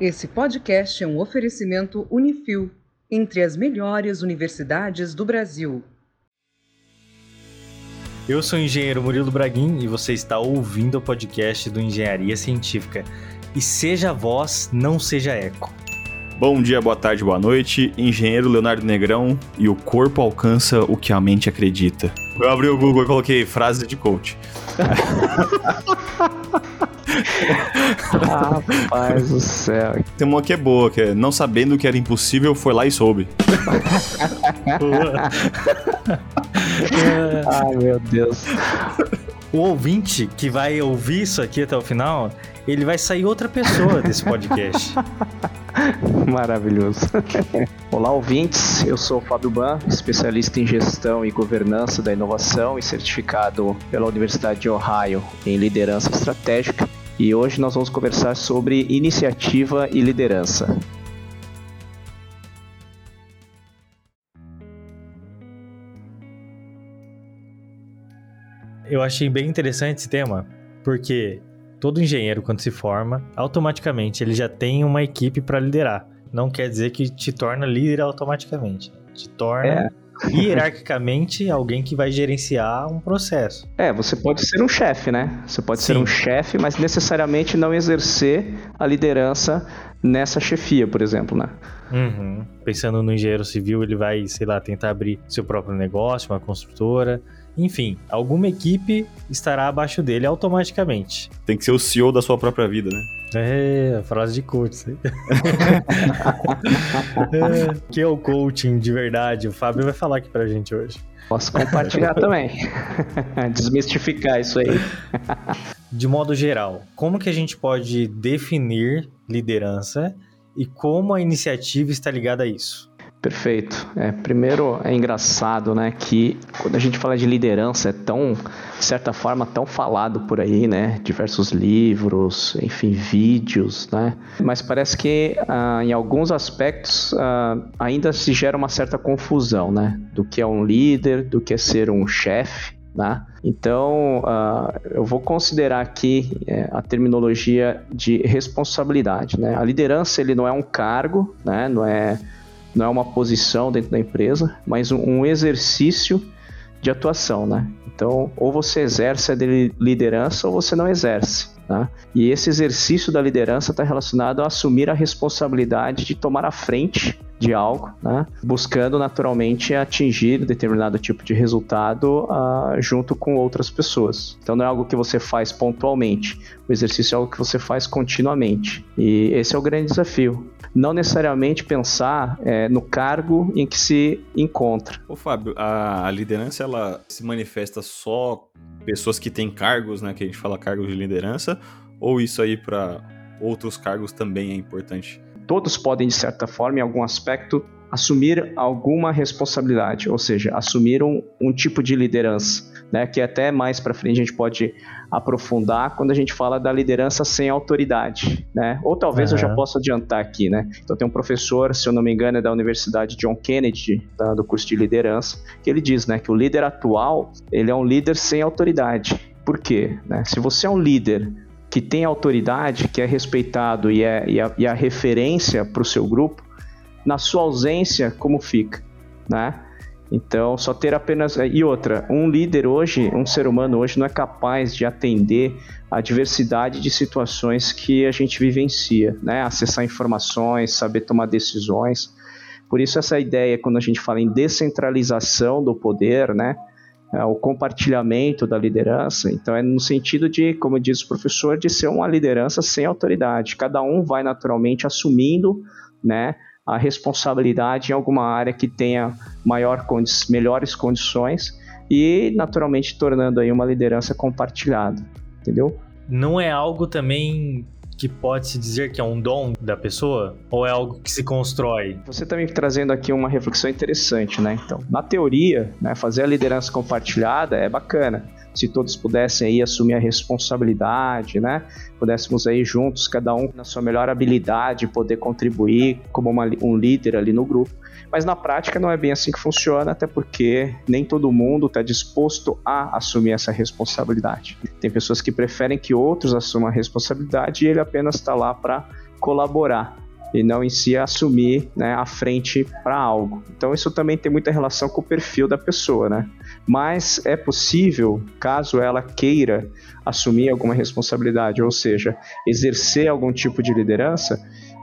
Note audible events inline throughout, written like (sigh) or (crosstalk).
Esse podcast é um oferecimento Unifil, entre as melhores universidades do Brasil. Eu sou o engenheiro Murilo Braguin e você está ouvindo o podcast do Engenharia Científica. E seja voz, não seja eco. Bom dia, boa tarde, boa noite. Engenheiro Leonardo Negrão e o corpo alcança o que a mente acredita. Eu abri o Google e coloquei frase de coach. (laughs) Rapaz do céu. Tem uma que é boa, que é não sabendo que era impossível, foi lá e soube. (laughs) Ai, meu Deus. O ouvinte que vai ouvir isso aqui até o final, ele vai sair outra pessoa desse podcast. Maravilhoso. Olá, ouvintes. Eu sou o Fábio Ban, especialista em gestão e governança da inovação e certificado pela Universidade de Ohio em liderança estratégica. E hoje nós vamos conversar sobre iniciativa e liderança. Eu achei bem interessante esse tema, porque todo engenheiro, quando se forma, automaticamente ele já tem uma equipe para liderar. Não quer dizer que te torna líder automaticamente. Te torna é. Hierarquicamente alguém que vai gerenciar um processo. É, você pode ser um chefe, né? Você pode Sim. ser um chefe, mas necessariamente não exercer a liderança nessa chefia, por exemplo, né? Uhum. Pensando no engenheiro civil, ele vai, sei lá, tentar abrir seu próprio negócio, uma construtora. Enfim, alguma equipe estará abaixo dele automaticamente. Tem que ser o CEO da sua própria vida, né? É, frase de coach. (laughs) é, que é o coaching de verdade? O Fábio vai falar aqui pra gente hoje. Posso compartilhar (laughs) também. Desmistificar isso aí. de modo geral, como que a gente pode definir liderança e como a iniciativa está ligada a isso? Perfeito. É, primeiro é engraçado, né, que quando a gente fala de liderança é tão, de certa forma, tão falado por aí, né, diversos livros, enfim, vídeos, né, mas parece que ah, em alguns aspectos ah, ainda se gera uma certa confusão, né, do que é um líder, do que é ser um chefe, né? Então, uh, eu vou considerar aqui é, a terminologia de responsabilidade. Né? A liderança ele não é um cargo, né? não é não é uma posição dentro da empresa, mas um, exercício de atuação, né? Então, ou você exerce a liderança ou você não exerce. Tá? E esse exercício da liderança está relacionado a assumir a responsabilidade de tomar a frente de algo, né? buscando naturalmente atingir determinado tipo de resultado uh, junto com outras pessoas. Então não é algo que você faz pontualmente, o exercício é algo que você faz continuamente. E esse é o grande desafio. Não necessariamente pensar é, no cargo em que se encontra. Ô Fábio, a, liderança ela se manifesta só pessoas que têm cargos, né? Que a gente fala cargos de liderança, ou isso aí para outros cargos também é importante? Todos podem, de certa forma, em algum aspecto, assumir alguma responsabilidade, ou seja, assumir um, um tipo de liderança, né, que até mais para frente a gente pode aprofundar quando a gente fala da liderança sem autoridade, né? Ou talvez uhum. eu já possa adiantar aqui, né? Então tem um professor, se eu não me engano, é da Universidade John Kennedy, da, do curso de liderança, que ele diz, né, que o líder atual ele é um líder sem autoridade. Por quê? Né? Se você é um líder que tem autoridade, que é respeitado e é, e a, e a referência para o seu grupo, na sua ausência, como fica, né? Então, só ter apenas. E outra, um líder hoje, um ser humano hoje, não é capaz de atender a diversidade de situações que a gente vivencia, né? Acessar informações, saber tomar decisões. Por isso, essa ideia, quando a gente fala em descentralização do poder, né? É, o compartilhamento da liderança. Então, é no sentido de, como diz o professor, de ser uma liderança sem autoridade. Cada um vai naturalmente assumindo né, a responsabilidade em alguma área que tenha maior condi melhores condições e, naturalmente, tornando aí uma liderança compartilhada. Entendeu? Não é algo também que pode se dizer que é um dom da pessoa ou é algo que se constrói? Você também tá trazendo aqui uma reflexão interessante, né? Então, na teoria, né, fazer a liderança compartilhada é bacana. Se todos pudessem aí assumir a responsabilidade, né? Pudéssemos aí juntos, cada um na sua melhor habilidade, poder contribuir como uma, um líder ali no grupo. Mas na prática não é bem assim que funciona, até porque nem todo mundo está disposto a assumir essa responsabilidade. Tem pessoas que preferem que outros assumam a responsabilidade e ele apenas está lá para colaborar e não em si assumir né, a frente para algo. Então isso também tem muita relação com o perfil da pessoa, né? Mas é possível, caso ela queira assumir alguma responsabilidade, ou seja, exercer algum tipo de liderança,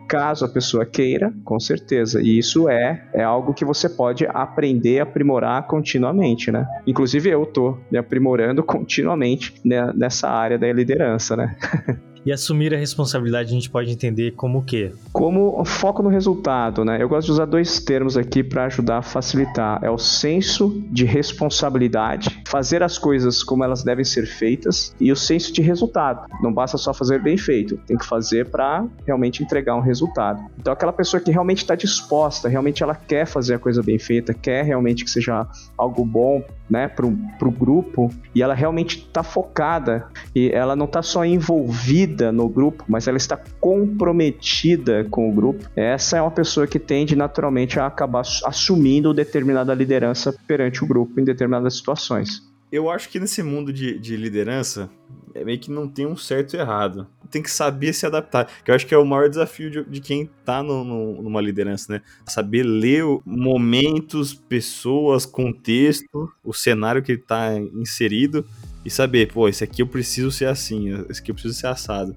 caso a pessoa queira, com certeza. E isso é, é algo que você pode aprender, aprimorar continuamente, né? Inclusive eu tô me aprimorando continuamente né, nessa área da liderança, né? (laughs) E assumir a responsabilidade a gente pode entender como o quê? Como foco no resultado, né? Eu gosto de usar dois termos aqui para ajudar a facilitar. É o senso de responsabilidade, fazer as coisas como elas devem ser feitas, e o senso de resultado. Não basta só fazer bem feito, tem que fazer para realmente entregar um resultado. Então aquela pessoa que realmente está disposta, realmente ela quer fazer a coisa bem feita, quer realmente que seja algo bom né, para o grupo e ela realmente está focada e ela não está só envolvida no grupo, mas ela está comprometida com o grupo. Essa é uma pessoa que tende naturalmente a acabar assumindo determinada liderança perante o grupo em determinadas situações. Eu acho que nesse mundo de, de liderança, é meio que não tem um certo e errado. Tem que saber se adaptar. Que eu acho que é o maior desafio de, de quem tá no, no, numa liderança, né? Saber ler momentos, pessoas, contexto, o cenário que ele tá inserido e saber, pô, esse aqui eu preciso ser assim, esse aqui eu preciso ser assado.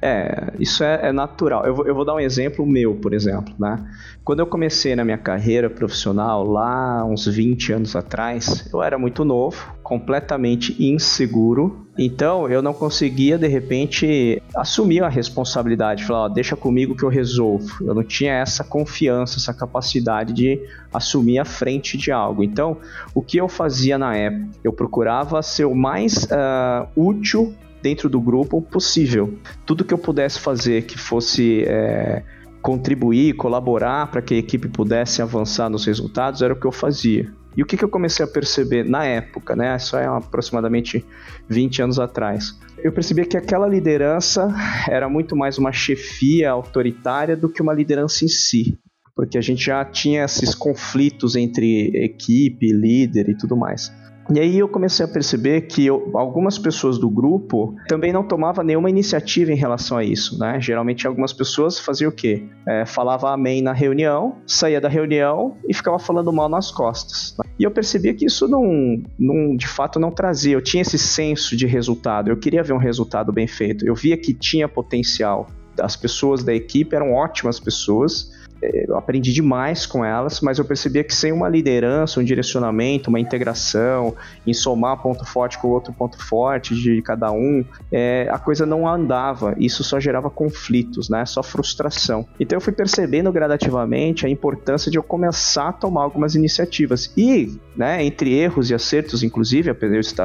É, isso é, é natural. Eu vou, eu vou, dar um exemplo meu, por exemplo, né? Quando eu comecei na minha carreira profissional, lá uns 20 anos atrás, eu era muito novo, completamente inseguro, então eu não conseguia, de repente, assumir a responsabilidade, falar, ó, deixa comigo que eu resolvo. Eu não tinha essa confiança, essa capacidade de assumir a frente de algo. Então, o que eu fazia na época? Eu procurava ser o mais uh, útil dentro do grupo possível. Tudo que eu pudesse fazer que fosse é, contribuir, colaborar para que a equipe pudesse avançar nos resultados era o que eu fazia. E o que, que eu comecei a perceber na época, né? Isso é aproximadamente 20 anos atrás. Eu percebi que aquela liderança era muito mais uma chefia autoritária do que uma liderança em si porque a gente já tinha esses conflitos entre equipe, líder e tudo mais. E aí eu comecei a perceber que eu, algumas pessoas do grupo também não tomavam nenhuma iniciativa em relação a isso, né? Geralmente algumas pessoas faziam o quê? É, falava amém na reunião, saía da reunião e ficava falando mal nas costas. E eu percebia que isso não, não, de fato, não trazia. Eu tinha esse senso de resultado. Eu queria ver um resultado bem feito. Eu via que tinha potencial. As pessoas da equipe eram ótimas pessoas eu aprendi demais com elas, mas eu percebia que sem uma liderança, um direcionamento, uma integração, em somar ponto forte com outro ponto forte de cada um, é, a coisa não andava. Isso só gerava conflitos, né? Só frustração. Então eu fui percebendo gradativamente a importância de eu começar a tomar algumas iniciativas. E, né, entre erros e acertos, inclusive,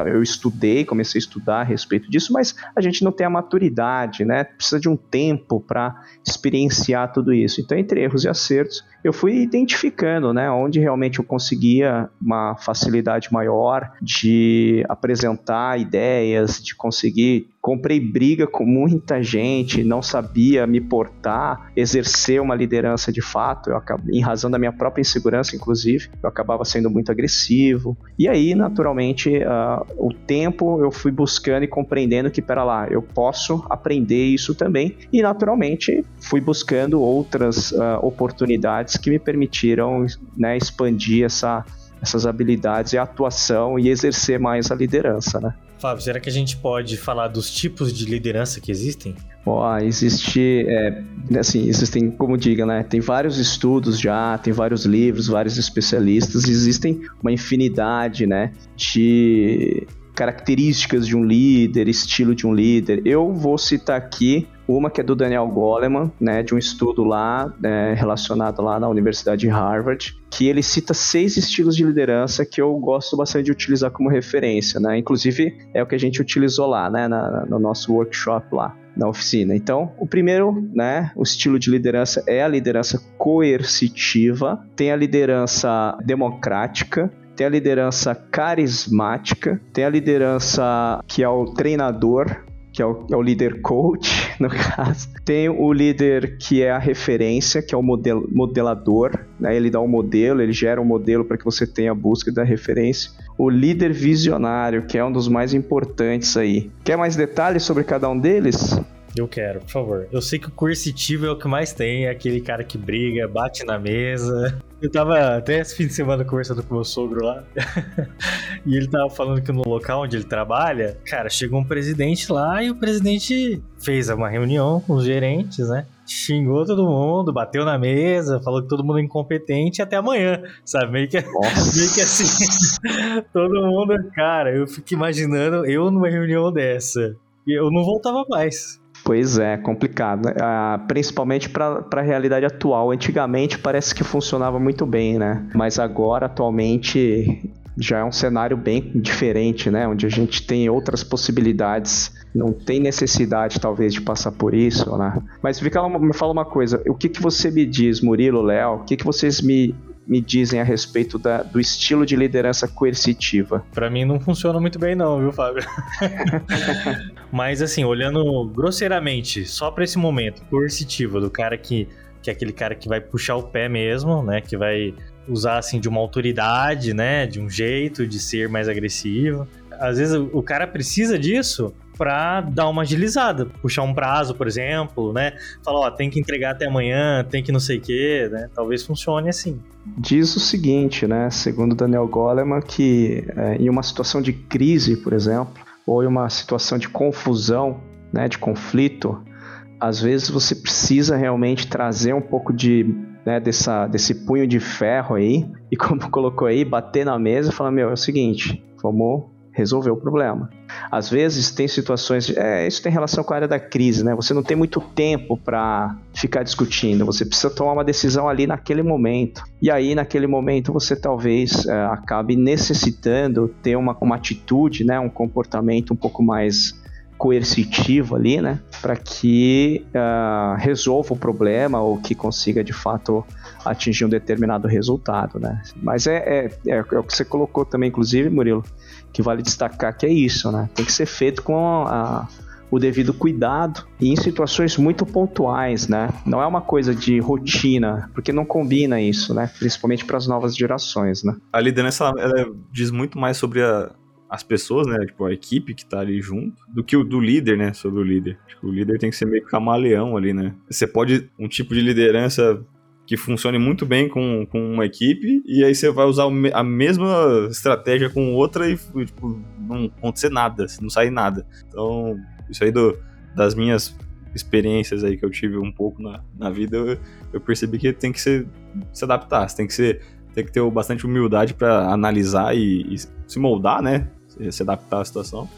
eu estudei, comecei a estudar a respeito disso, mas a gente não tem a maturidade, né? Precisa de um tempo para experienciar tudo isso. Então, entre erros erros e acertos, eu fui identificando, né, onde realmente eu conseguia uma facilidade maior de apresentar ideias, de conseguir comprei briga com muita gente, não sabia me portar, exercer uma liderança de fato, eu acabei, em razão da minha própria insegurança, inclusive, eu acabava sendo muito agressivo. E aí, naturalmente, uh, o tempo eu fui buscando e compreendendo que, pera lá, eu posso aprender isso também. E, naturalmente, fui buscando outras uh, oportunidades que me permitiram né, expandir essa, essas habilidades e atuação e exercer mais a liderança, né? Fábio, será que a gente pode falar dos tipos de liderança que existem? Ó, existe, é, assim, existem, como diga, né? Tem vários estudos já, tem vários livros, vários especialistas, existem uma infinidade, né, de características de um líder, estilo de um líder. Eu vou citar aqui uma que é do Daniel Goleman, né, de um estudo lá é, relacionado lá na Universidade de Harvard, que ele cita seis estilos de liderança que eu gosto bastante de utilizar como referência, né? Inclusive é o que a gente utilizou lá, né, na, no nosso workshop lá na oficina. Então, o primeiro, né, o estilo de liderança é a liderança coercitiva, tem a liderança democrática, tem a liderança carismática, tem a liderança que é o treinador, que é o, é o, líder coach, (laughs) no caso. Tem o líder que é a referência, que é o model, modelador, né? ele dá um modelo, ele gera um modelo para que você tenha a busca da referência. O líder visionário, que é um dos mais importantes aí. Quer mais detalhes sobre cada um deles? Eu quero, por favor. Eu sei que o coercitivo é o que mais tem, é aquele cara que briga, bate na mesa. Eu tava até esse fim de semana conversando com meu sogro lá. (laughs) e ele tava falando que no local onde ele trabalha, cara, chegou um presidente lá e o presidente fez uma reunião com os gerentes, né? xingou todo mundo, bateu na mesa, falou que todo mundo é incompetente até amanhã, sabe? Meio que, meio que assim, (laughs) todo mundo, cara, eu fico imaginando eu numa reunião dessa. E eu não voltava mais. Pois é, complicado. Né? Ah, principalmente para a realidade atual. Antigamente parece que funcionava muito bem, né? Mas agora, atualmente, já é um cenário bem diferente, né? Onde a gente tem outras possibilidades. Não tem necessidade, talvez, de passar por isso, né? Mas me fala uma coisa. O que, que você me diz, Murilo, Léo? O que, que vocês me me dizem a respeito da, do estilo de liderança coercitiva? Para mim não funciona muito bem não, viu, Fábio? (laughs) Mas assim, olhando grosseiramente, só para esse momento coercitivo do cara que que é aquele cara que vai puxar o pé mesmo, né, que vai usar assim de uma autoridade, né, de um jeito de ser mais agressivo. Às vezes o cara precisa disso para dar uma agilizada, puxar um prazo, por exemplo, né? Falar, ó, tem que entregar até amanhã, tem que não sei o quê, né? Talvez funcione assim. Diz o seguinte, né? Segundo Daniel Goleman, que é, em uma situação de crise, por exemplo, ou em uma situação de confusão, né, de conflito, às vezes você precisa realmente trazer um pouco de né, dessa, desse punho de ferro aí, (laughs) e como colocou aí, bater na mesa e falar, meu, é o seguinte, vamos resolver o problema. Às vezes tem situações, é, isso tem relação com a área da crise, né? Você não tem muito tempo para ficar discutindo, você precisa tomar uma decisão ali naquele momento. E aí, naquele momento, você talvez é, acabe necessitando ter uma, uma atitude, né, um comportamento um pouco mais coercitivo ali, né, para que uh, resolva o problema ou que consiga de fato atingir um determinado resultado, né. Mas é, é, é, é o que você colocou também, inclusive, Murilo, que vale destacar que é isso, né? Tem que ser feito com a, o devido cuidado e em situações muito pontuais, né? Não é uma coisa de rotina, porque não combina isso, né? Principalmente para as novas gerações, né? A liderança diz muito mais sobre a, as pessoas, né? Tipo, a equipe que tá ali junto, do que o do líder, né? Sobre o líder. Tipo, o líder tem que ser meio camaleão ali, né? Você pode. Um tipo de liderança que funcione muito bem com, com uma equipe, e aí você vai usar a mesma estratégia com outra e tipo, não acontecer nada, não sair nada. Então, isso aí do, das minhas experiências aí que eu tive um pouco na, na vida, eu, eu percebi que tem que ser, se adaptar, você tem que ser tem que ter bastante humildade para analisar e, e, se moldar, né? Se adaptar à situação,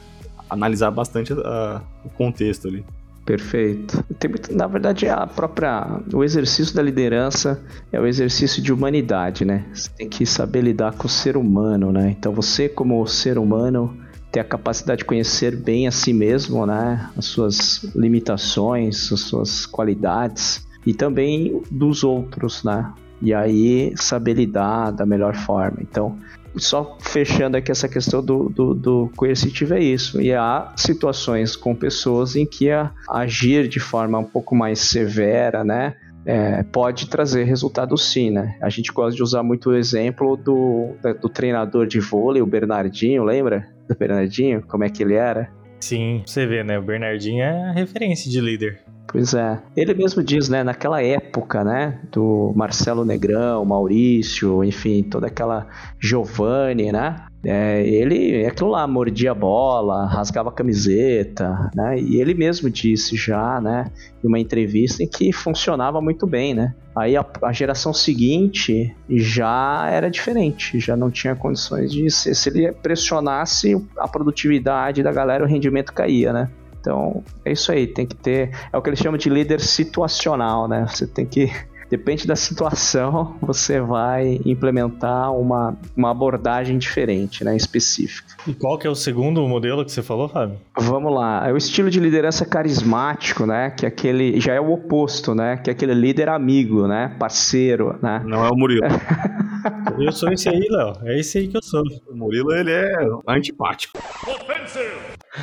analisar bastante a, o contexto ali. Perfeito. Tem muito, na verdade, a própria o exercício da liderança é o exercício de humanidade, né? Você tem que saber lidar com o ser humano, né? Então você como ser humano ter a capacidade de conhecer bem a si mesmo, né? As suas limitações, as suas qualidades e também dos outros, né? E aí saber lidar da melhor forma. Então, só fechando aqui essa questão do, do, do, coercitivo é isso. E há situações com pessoas em que a, agir de forma um pouco mais severa, né? É, pode trazer resultado sim, né? A gente gosta de usar muito o exemplo do, do treinador de vôlei, o Bernardinho, lembra? Do Bernardinho, como é que ele era? Sim, você vê, né? O Bernardinho é referência de líder. Pois é. Ele mesmo diz, né, naquela época, né, do Marcelo Negrão, Maurício, enfim, toda aquela Giovanni, né? É, ele, é aquilo lá, mordia a bola, rasgava a camiseta, né? E ele mesmo disse já, né, em uma entrevista em que funcionava muito bem, né? Aí a, a geração seguinte já era diferente, já não tinha condições de se, se ele pressionasse a produtividade da galera, o rendimento caía, né? Então, é isso aí, tem que ter. É o que eles chamam de líder situacional, né? Você tem que. (laughs) Depende da situação, (laughs) você vai implementar uma, uma abordagem diferente, né, específica. E qual que é o segundo modelo que você falou, Fábio? Vamos lá, é o estilo de liderança carismático, né, que é aquele, já é o oposto, né, que é aquele líder amigo, né, parceiro, né. Não é o Murilo. (laughs) eu sou esse aí, Léo, é esse aí que eu sou. O Murilo, ele é antipático.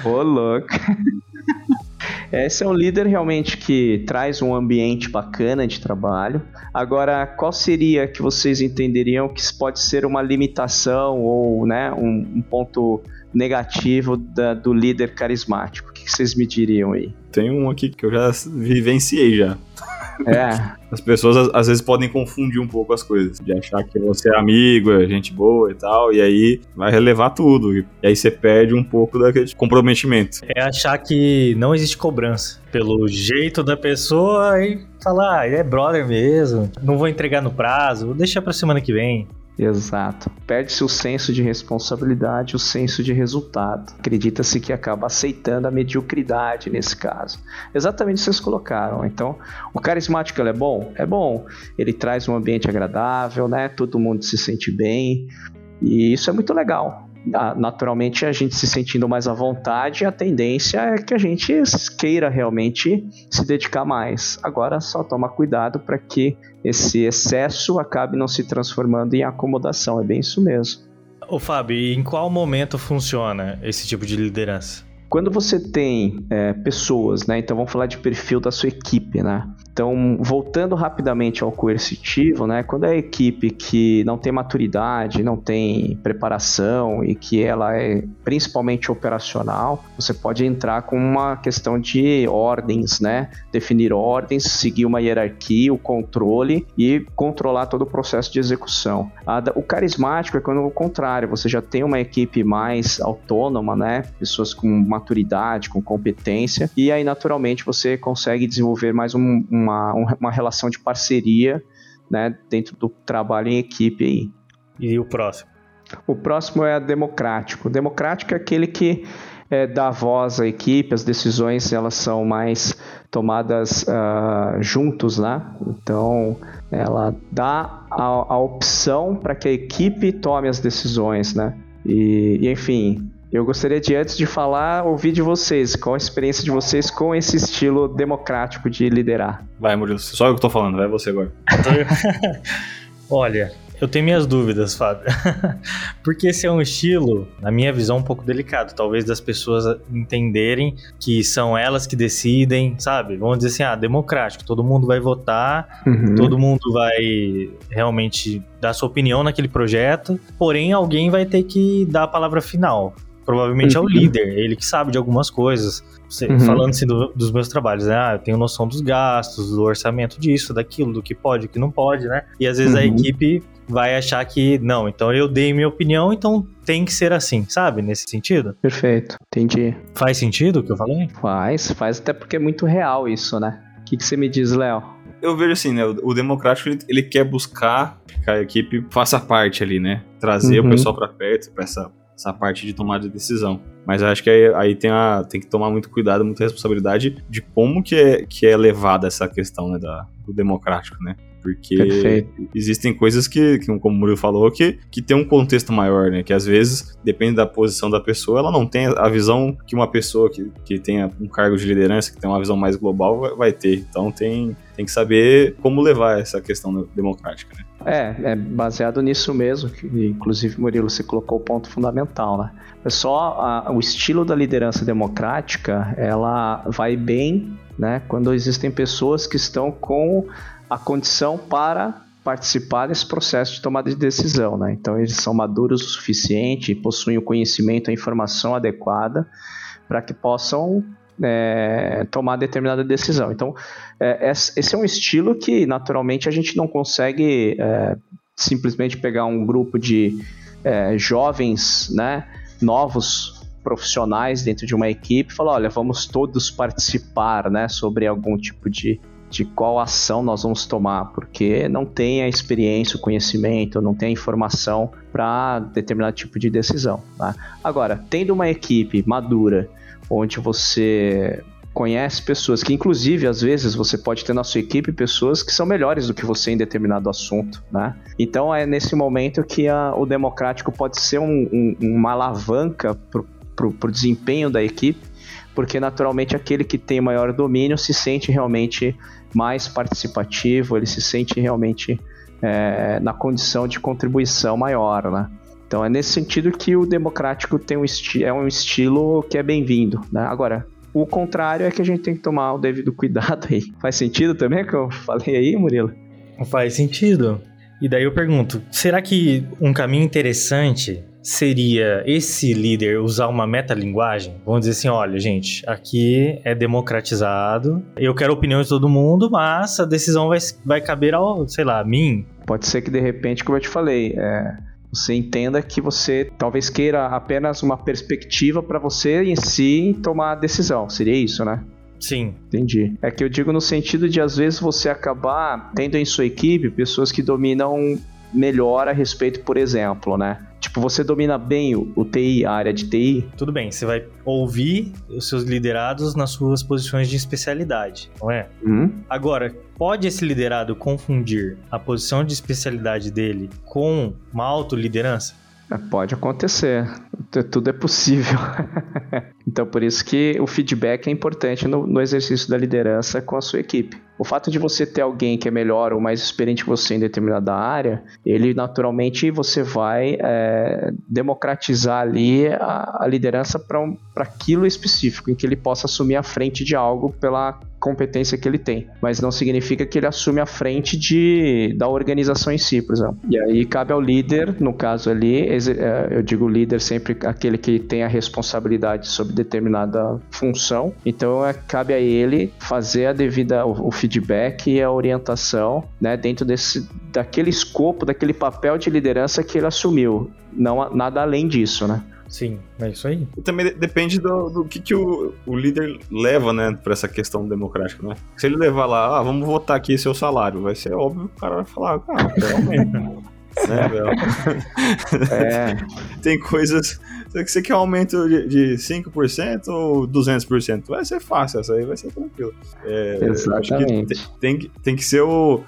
Ô, louco. Esse é um líder realmente que traz um ambiente bacana de trabalho. Agora, qual seria que vocês entenderiam que pode ser uma limitação ou né, um, um ponto negativo da, do líder carismático? O que vocês me diriam aí? Tem um aqui que eu já vivenciei já. É. As pessoas às vezes podem confundir um pouco as coisas, de achar que você é amigo, é gente boa e tal, e aí vai relevar tudo. E aí você perde um pouco daquele comprometimento. É achar que não existe cobrança pelo jeito da pessoa e falar, ah, é brother mesmo, não vou entregar no prazo, vou deixar pra semana que vem. Exato. Perde-se o senso de responsabilidade, o senso de resultado. Acredita-se que acaba aceitando a mediocridade nesse caso. Exatamente o que vocês colocaram. Então, o carismático é bom? É bom. Ele traz um ambiente agradável, né? Todo mundo se sente bem. E isso é muito legal naturalmente a gente se sentindo mais à vontade, a tendência é que a gente queira realmente se dedicar mais. Agora só toma cuidado para que esse excesso acabe não se transformando em acomodação, é bem isso mesmo. Ô Fábio, e em qual momento funciona esse tipo de liderança? Quando você tem é, pessoas, né? Então vamos falar de perfil da sua equipe, né? Então, voltando rapidamente ao coercitivo, né? Quando é a equipe que não tem maturidade, não tem preparação e que ela é principalmente operacional, você pode entrar com uma questão de ordens, né? Definir ordens, seguir uma hierarquia, o controle e controlar todo o processo de execução. o carismático é quando o contrário, você já tem uma equipe mais autônoma, né? Pessoas com maturidade, com competência, e aí naturalmente você consegue desenvolver mais um, uma, uma relação de parceria né, dentro do trabalho em equipe aí. E o próximo? O próximo é democrático. O democrático é aquele que é, dá voz à equipe, as decisões elas são mais tomadas uh, juntos, né? Então ela dá a, a opção para que a equipe tome as decisões, né? E, e enfim, eu gostaria de, antes de falar, ouvir de vocês, qual a experiência de vocês com esse estilo democrático de liderar. Vai, Murilo, só eu que tô falando, vai você agora. (laughs) Olha, eu tenho minhas dúvidas, Fábio. (laughs) Porque esse é um estilo, na minha visão, um pouco delicado. Talvez das pessoas entenderem que são elas que decidem, sabe? Vamos dizer assim, ah, democrático, todo mundo vai votar, uhum. todo mundo vai realmente dar sua opinião naquele projeto, porém alguém vai ter que dar a palavra final. Provavelmente uhum. é o uhum. líder, ele que sabe de algumas coisas. Uhum. Falando assim do, dos meus trabalhos, né? Ah, eu tenho noção dos gastos, do orçamento disso, daquilo, do que pode, do que não pode, né? E às vezes uhum. a equipe vai achar que, não, então eu dei minha opinião, então tem que ser assim, sabe? Nesse sentido. Perfeito, entendi. Faz sentido o que eu falei? Faz, faz até porque é muito real isso, né? O que, que você me diz, Léo? eu vejo assim, né? O, democrático ele, ele, quer buscar que a equipe faça parte ali, né? Trazer uhum. o pessoal para perto, para essa essa parte de tomada de decisão. Mas acho que aí, aí tem, a, tem que tomar muito cuidado, muita responsabilidade de como que é, que é levada essa questão né, da, do democrático, né? Porque Perfeito. existem coisas que, que, como o Murilo falou, que, que tem um contexto maior, né? Que às vezes, depende da posição da pessoa, ela não tem a visão que uma pessoa que, que tenha um cargo de liderança, que tem uma visão mais global, vai, vai ter. Então tem, tem que saber como levar essa questão democrática, né? É, é baseado nisso mesmo, que, inclusive, Murilo, você colocou o ponto fundamental, né? É só a, o estilo da liderança democrática, ela vai bem, né? Quando existem pessoas que estão com a condição para participar desse processo de tomada de decisão, né? Então eles são maduros o suficiente, possuem o conhecimento, a informação adequada para que possam é, tomar determinada decisão. Então é, esse é um estilo que naturalmente a gente não consegue é, simplesmente pegar um grupo de é, jovens, né, novos profissionais dentro de uma equipe e falar, olha, vamos todos participar, né, sobre algum tipo de de qual ação nós vamos tomar, porque não tem a experiência, o conhecimento, não tem a informação para determinado tipo de decisão. Tá? Agora, tendo uma equipe madura, onde você conhece pessoas que, inclusive, às vezes você pode ter na sua equipe pessoas que são melhores do que você em determinado assunto, né? Então é nesse momento que a, o democrático pode ser um, um, uma alavanca para o desempenho da equipe, porque naturalmente aquele que tem maior domínio se sente realmente mais participativo, ele se sente realmente é, na condição de contribuição maior, né? Então é nesse sentido que o democrático tem um é um estilo que é bem-vindo, né? Agora, o contrário é que a gente tem que tomar o devido (laughs) cuidado aí. Faz sentido também o que eu falei aí, Murilo? Faz sentido. E daí eu pergunto, será que um caminho interessante seria esse líder usar uma metalinguagem? Vamos dizer assim, olha, gente, aqui é democratizado, eu quero a opinião de todo mundo, mas a decisão vai, vai caber ao, sei lá, a mim. Pode ser que de repente, como eu te falei, é, você entenda que você talvez queira apenas uma perspectiva para você em si tomar a decisão. Seria isso, né? Sim. Entendi. É que eu digo no sentido de às vezes você acabar tendo em sua equipe pessoas que dominam melhor a respeito, por exemplo, né? Tipo, você domina bem o, o, TI, a área de TI? Tudo bem, você vai ouvir os seus liderados nas suas posições de especialidade, não é? Uhum. Agora, pode esse liderado confundir a posição de especialidade dele com uma autoliderança? É, pode acontecer. Tudo é possível. (laughs) então, por isso que o feedback é importante no, no exercício da liderança com a sua equipe. O fato de você ter alguém que é melhor ou mais experiente que você em determinada área, ele naturalmente você vai é, democratizar ali a, a liderança para um, aquilo específico, em que ele possa assumir a frente de algo pela competência que ele tem, mas não significa que ele assume a frente de, da organização em si, por exemplo. E aí cabe ao líder, no caso ali, é, eu digo líder sempre aquele que tem a responsabilidade sobre determinada função, então é, cabe a ele fazer a devida o, feedback e a orientação, né, dentro desse daquele escopo, daquele papel de liderança que ele assumiu, não nada além disso, né? Sim, é isso aí. E também depende do, do que, que o, o líder leva, né, pra essa questão democrática, né? Se ele levar lá, ah, vamos votar aqui seu salário, vai ser óbvio que o cara vai falar, ah, realmente. (laughs) né, é. (laughs) Tem coisas. Você quer aumento de, de 5% ou 200%? Vai ser fácil, essa aí vai ser tranquilo. É, Exatamente. Que tem, tem, tem que ser o.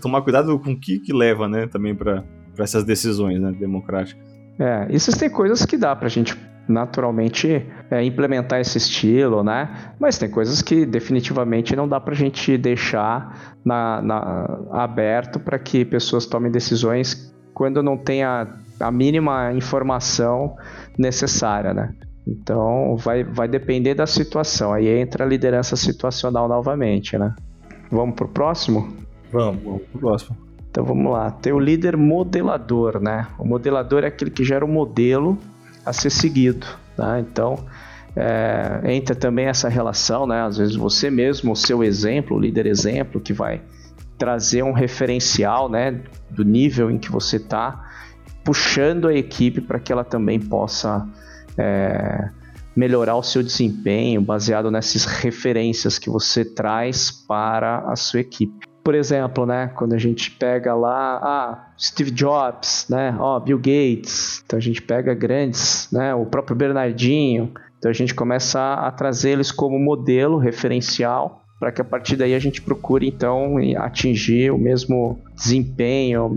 Tomar cuidado com o que, que leva, né, também para essas decisões né, democráticas. É, existem coisas que dá pra gente naturalmente é, implementar esse estilo, né? Mas tem coisas que definitivamente não dá pra gente deixar na, na aberto para que pessoas tomem decisões quando não tem a, a mínima informação necessária, né? Então vai, vai depender da situação. Aí entra a liderança situacional novamente, né? Vamos pro próximo? Vamos, vamos pro próximo. Então vamos lá, tem o líder modelador, né? O modelador é aquele que gera um modelo a ser seguido, tá? Então é, entra também essa relação, né? Às vezes você mesmo, o seu exemplo, o líder exemplo, que vai trazer um referencial, né? Do nível em que você está, puxando a equipe para que ela também possa é, melhorar o seu desempenho baseado nessas referências que você traz para a sua equipe por exemplo, né, quando a gente pega lá, ah, Steve Jobs, né, ó, Bill Gates, então a gente pega grandes, né, o próprio Bernardinho, então a gente começa a, a trazer eles como modelo referencial para que a partir daí a gente procure então atingir o mesmo desempenho,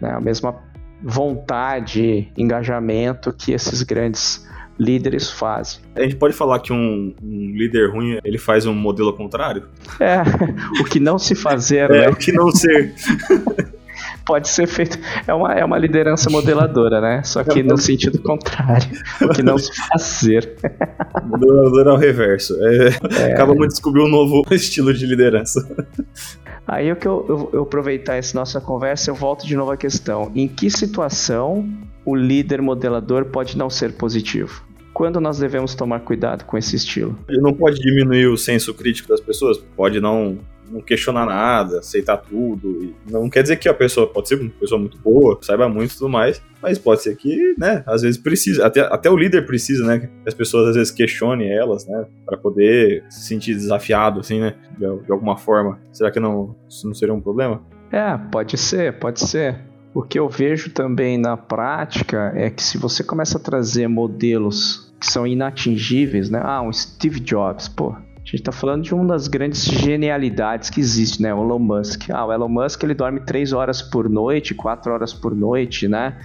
né, a mesma vontade, engajamento que esses grandes líderes fazem. A gente pode falar que um, um, líder ruim ele faz um modelo contrário? É, (laughs) o que não se fazer, é, né? O que não ser. (laughs) pode ser feito. É uma, é uma liderança modeladora, né? Só que no sentido contrário. O que não se fazer. (laughs) Modelador ao reverso. É, é. Acabamos de descobrir um novo estilo de liderança. Aí eu que eu, eu, eu aproveitar essa nossa conversa, eu volto de novo à questão. Em que situação o líder modelador pode não ser positivo? Quando nós devemos tomar cuidado com esse estilo? Ele não pode diminuir o senso crítico das pessoas, pode não, não questionar nada, aceitar tudo. Não quer dizer que a pessoa pode ser uma pessoa muito boa, saiba muito e tudo mais, mas pode ser que, né, às vezes precisa, até, até o líder precisa, né, que as pessoas às vezes questionem elas, né, para poder se sentir desafiado, assim, né, de, de alguma forma. Será que não, isso não seria um problema? É, pode ser, pode ser. O que eu vejo também na prática é que se você começa a trazer modelos que são inatingíveis, né? Ah, um Steve Jobs, pô. A gente tá falando de uma das grandes genialidades que existe, né? O Elon Musk. Ah, o Elon Musk ele dorme 3 horas por noite, 4 horas por noite, né?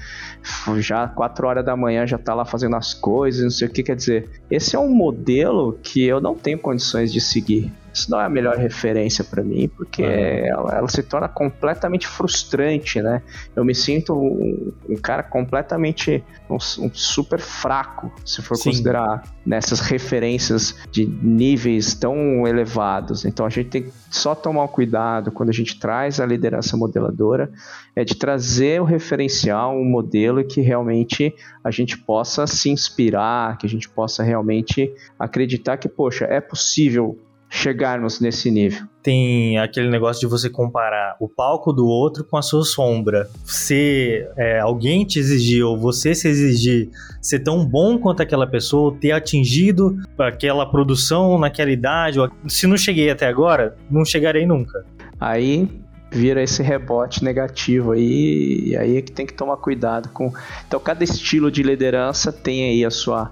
Já 4 horas da manhã já tá lá fazendo as coisas, não sei o que. Quer dizer, esse é um modelo que eu não tenho condições de seguir. Isso não é a melhor referência para mim, porque é. ela, ela, se torna completamente frustrante, né? Eu me sinto um, um cara completamente um, um, super fraco, se for Sim. considerar nessas referências de níveis tão elevados. Então a gente tem que só tomar cuidado quando a gente traz a liderança modeladora, é de trazer o referencial, um modelo que realmente a gente possa se inspirar, que a gente possa realmente acreditar que, poxa, é possível chegarmos nesse nível. Tem aquele negócio de você comparar o palco do outro com a sua sombra. Se é, alguém te exigir, ou você se exigir ser tão bom quanto aquela pessoa, ter atingido aquela produção naquela idade, ou, se não cheguei até agora, não chegarei nunca. Aí vira esse rebote negativo aí, e aí é que tem que tomar cuidado com. Então, cada estilo de liderança tem aí a sua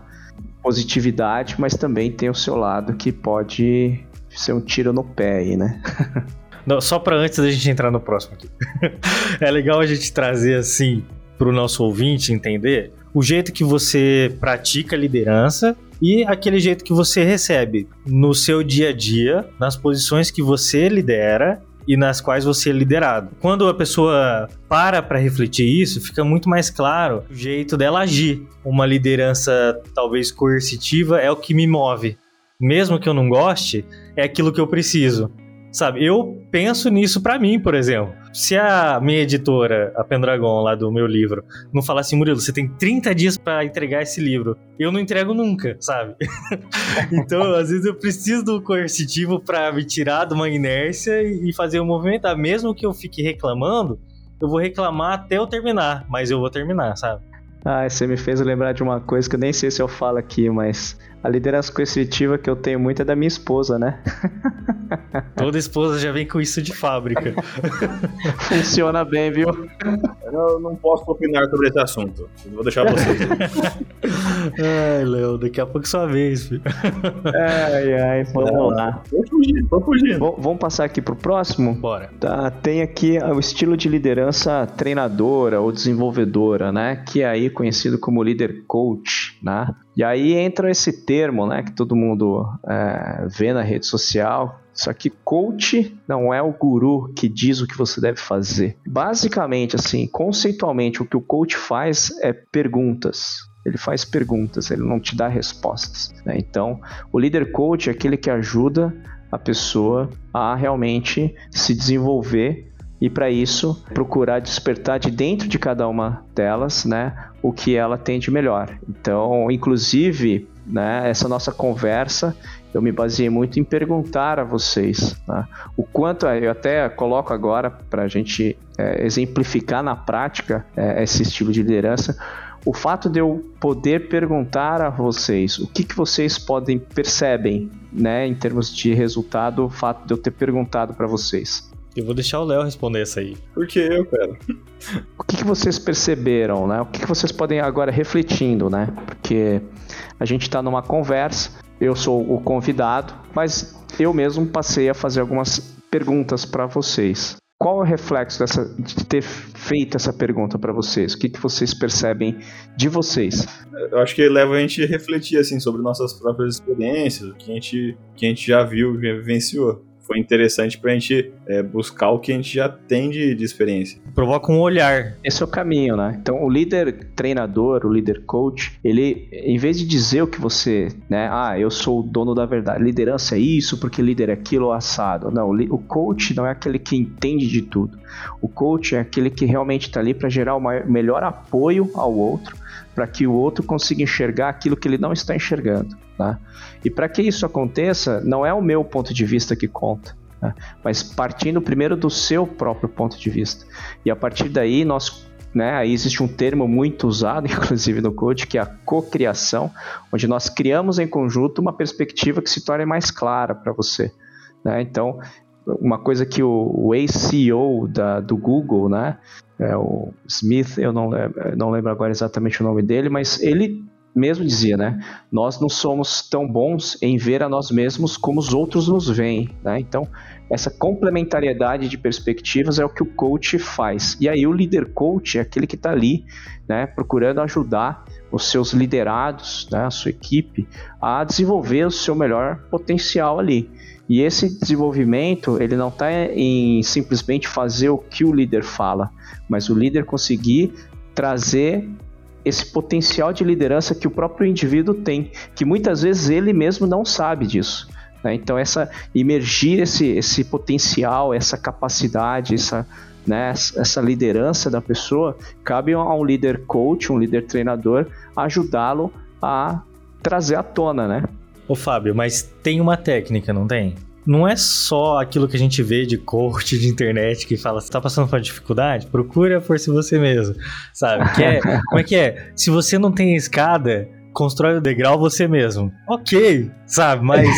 positividade, mas também tem o seu lado que pode ser um tiro no pé aí, né? (laughs) Não, só para antes da gente entrar no próximo aqui. (laughs) é legal a gente trazer assim para o nosso ouvinte entender o jeito que você pratica liderança e aquele jeito que você recebe no seu dia a dia, nas posições que você lidera e nas quais você é liderado. Quando a pessoa para para refletir isso, fica muito mais claro o jeito dela agir. Uma liderança talvez coercitiva é o que me move. Mesmo que eu não goste, é aquilo que eu preciso. Sabe, eu penso nisso para mim, por exemplo. Se a minha editora, a Pendragon, lá do meu livro, não falar assim, Murilo, você tem 30 dias para entregar esse livro, eu não entrego nunca, sabe? (laughs) então, às vezes eu preciso do coercitivo para me tirar de uma inércia e fazer o movimentar. Mesmo que eu fique reclamando, eu vou reclamar até eu terminar, mas eu vou terminar, sabe? Ah, você me fez lembrar de uma coisa que eu nem sei se eu falo aqui, mas a liderança coercitiva que eu tenho muito é da minha esposa, né? (laughs) Toda esposa já vem com isso de fábrica. (laughs) Funciona bem, viu? Eu não posso opinar sobre esse assunto. Vou deixar vocês. (laughs) ai, Léo, daqui a pouco é sua vez, filho. Ai, ai, vamos lá. Vou fugir, vou fugir. Vamos passar aqui pro próximo? Bora. Tá, tem aqui o estilo de liderança treinadora ou desenvolvedora, né? Que é aí conhecido como líder coach, né? E aí entra esse termo, né, que todo mundo é, vê na rede social. Só que coach não é o guru que diz o que você deve fazer. Basicamente, assim, conceitualmente, o que o coach faz é perguntas. Ele faz perguntas, ele não te dá respostas. Né? Então, o líder coach é aquele que ajuda a pessoa a realmente se desenvolver e para isso procurar despertar de dentro de cada uma delas, né, o que ela tem de melhor. Então, inclusive, né, essa nossa conversa eu me baseei muito em perguntar a vocês né, o quanto eu até coloco agora para a gente é, exemplificar na prática é, esse estilo de liderança o fato de eu poder perguntar a vocês o que, que vocês podem percebem né, em termos de resultado o fato de eu ter perguntado para vocês eu vou deixar o Léo responder essa aí. Por que eu, cara? O que, que vocês perceberam, né? O que, que vocês podem agora refletindo, né? Porque a gente está numa conversa, eu sou o convidado, mas eu mesmo passei a fazer algumas perguntas para vocês. Qual é o reflexo dessa, de ter feito essa pergunta para vocês? O que, que vocês percebem de vocês? Eu acho que leva a gente a refletir assim, sobre nossas próprias experiências, o que a gente, que a gente já viu, já vivenciou foi interessante pra gente é, buscar o que a gente já tem de, de experiência. Provoca um olhar. Esse é o caminho, né? Então, o líder treinador, o líder coach, ele, em vez de dizer o que você, né? Ah, eu sou o dono da verdade. Liderança é isso, porque líder é aquilo assado. Não, o coach não é aquele que entende de tudo. O coach é aquele que realmente está ali para gerar o maior, melhor apoio ao outro, para que o outro consiga enxergar aquilo que ele não está enxergando. Tá? E para que isso aconteça, não é o meu ponto de vista que conta, tá? mas partindo primeiro do seu próprio ponto de vista. E a partir daí, nós né, aí existe um termo muito usado, (laughs) inclusive no code, que é a cocriação, onde nós criamos em conjunto uma perspectiva que se torne mais clara para você. Né? Então, uma coisa que o, o ex-CEO do Google, né, é o Smith, eu não, não lembro agora exatamente o nome dele, mas ele mesmo dizia, né? Nós não somos tão bons em ver a nós mesmos como os outros nos veem, né? Então, essa complementariedade de perspectivas é o que o coach faz. E aí o líder coach é aquele que está ali, né, procurando ajudar os seus liderados, né, a sua equipe, a desenvolver o seu melhor potencial ali. E esse desenvolvimento, ele não está em simplesmente fazer o que o líder fala, mas o líder conseguir trazer esse potencial de liderança que o próprio indivíduo tem, que muitas vezes ele mesmo não sabe disso. Né? Então, essa emergir esse, esse potencial, essa capacidade, essa, né, essa liderança da pessoa, cabe a um líder coach, um líder treinador, ajudá-lo a trazer à tona, né? Ô Fábio, mas tem uma técnica, não tem? Não é só aquilo que a gente vê de coach de internet que fala, você tá passando por dificuldade? Procura por si você mesmo, sabe? Que é, (laughs) como é que é? Se você não tem escada, constrói o degrau você mesmo. Ok, sabe? Mas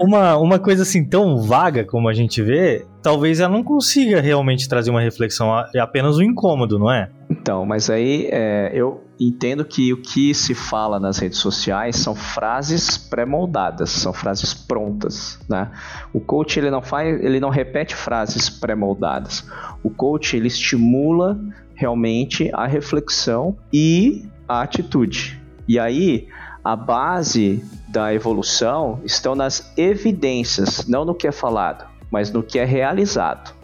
uma, uma coisa assim tão vaga como a gente vê, talvez ela não consiga realmente trazer uma reflexão, é apenas um incômodo, não é? Então, mas aí é, eu entendo que o que se fala nas redes sociais são frases pré-moldadas, são frases prontas, né? O coach ele não faz, ele não repete frases pré-moldadas. O coach ele estimula realmente a reflexão e a atitude. E aí a base da evolução estão nas evidências, não no que é falado, mas no que é realizado.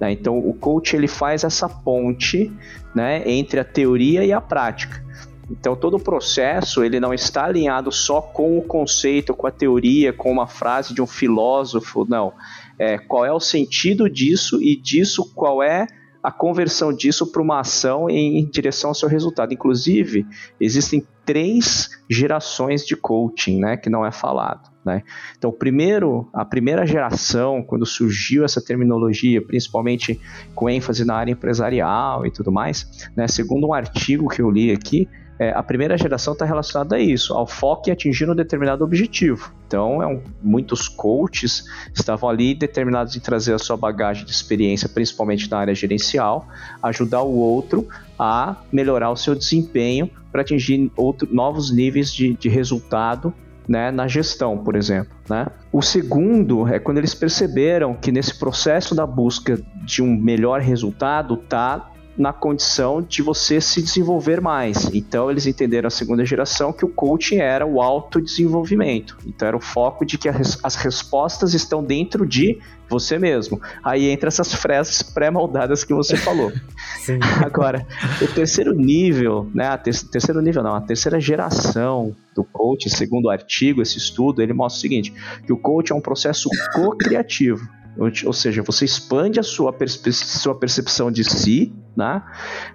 Né? Então, o coach ele faz essa ponte né, entre a teoria e a prática. Então, todo o processo ele não está alinhado só com o conceito, com a teoria, com uma frase de um filósofo, não. É, qual é o sentido disso e disso qual é a conversão disso para uma ação em direção ao seu resultado. Inclusive, existem três gerações de coaching, né, que não é falado. Né? Então, primeiro, a primeira geração, quando surgiu essa terminologia, principalmente com ênfase na área empresarial e tudo mais, né, segundo um artigo que eu li aqui, é, a primeira geração está relacionada a isso, ao foco em atingir um determinado objetivo. Então, é um, muitos coaches estavam ali determinados em trazer a sua bagagem de experiência, principalmente na área gerencial, ajudar o outro a melhorar o seu desempenho para atingir outro, novos níveis de, de resultado né, na gestão, por exemplo. Né? O segundo é quando eles perceberam que nesse processo da busca de um melhor resultado está na condição de você se desenvolver mais. Então eles entenderam a segunda geração que o coaching era o autodesenvolvimento. Então era o foco de que as respostas estão dentro de você mesmo. Aí entra essas frases pré-moldadas que você falou. (laughs) Sim. Agora, o terceiro nível, né, a ter terceiro nível não, a terceira geração do coach, segundo o artigo, esse estudo, ele mostra o seguinte, que o coach é um processo co-criativo. Ou seja, você expande a sua, sua percepção de si né,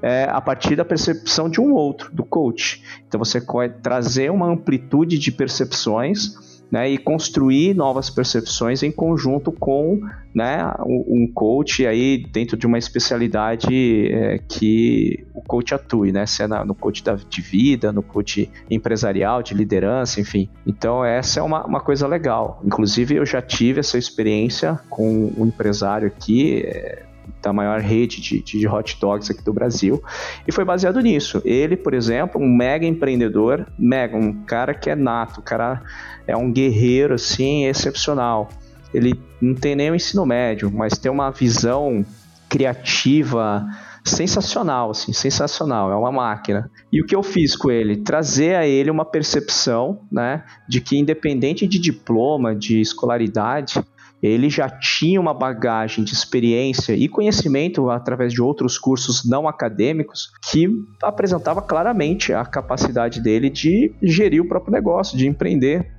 é, a partir da percepção de um outro, do coach. Então você trazer uma amplitude de percepções né, e construir novas percepções em conjunto com né, um coach aí dentro de uma especialidade é, que o coach atue, né, se é no coach da, de vida, no coach empresarial, de liderança, enfim. Então essa é uma, uma coisa legal. Inclusive eu já tive essa experiência com um empresário aqui, é, da maior rede de, de, hot dogs aqui do Brasil, e foi baseado nisso. Ele, por exemplo, um mega empreendedor, mega, um cara que é nato, cara é um guerreiro, assim, excepcional. Ele não tem nem o ensino médio, mas tem uma visão criativa sensacional, assim, sensacional, é uma máquina. E o que eu fiz com ele? Trazer a ele uma percepção, né, de que independente de diploma, de escolaridade, ele já tinha uma bagagem de experiência e conhecimento através de outros cursos não acadêmicos que apresentava claramente a capacidade dele de gerir o próprio negócio, de empreender.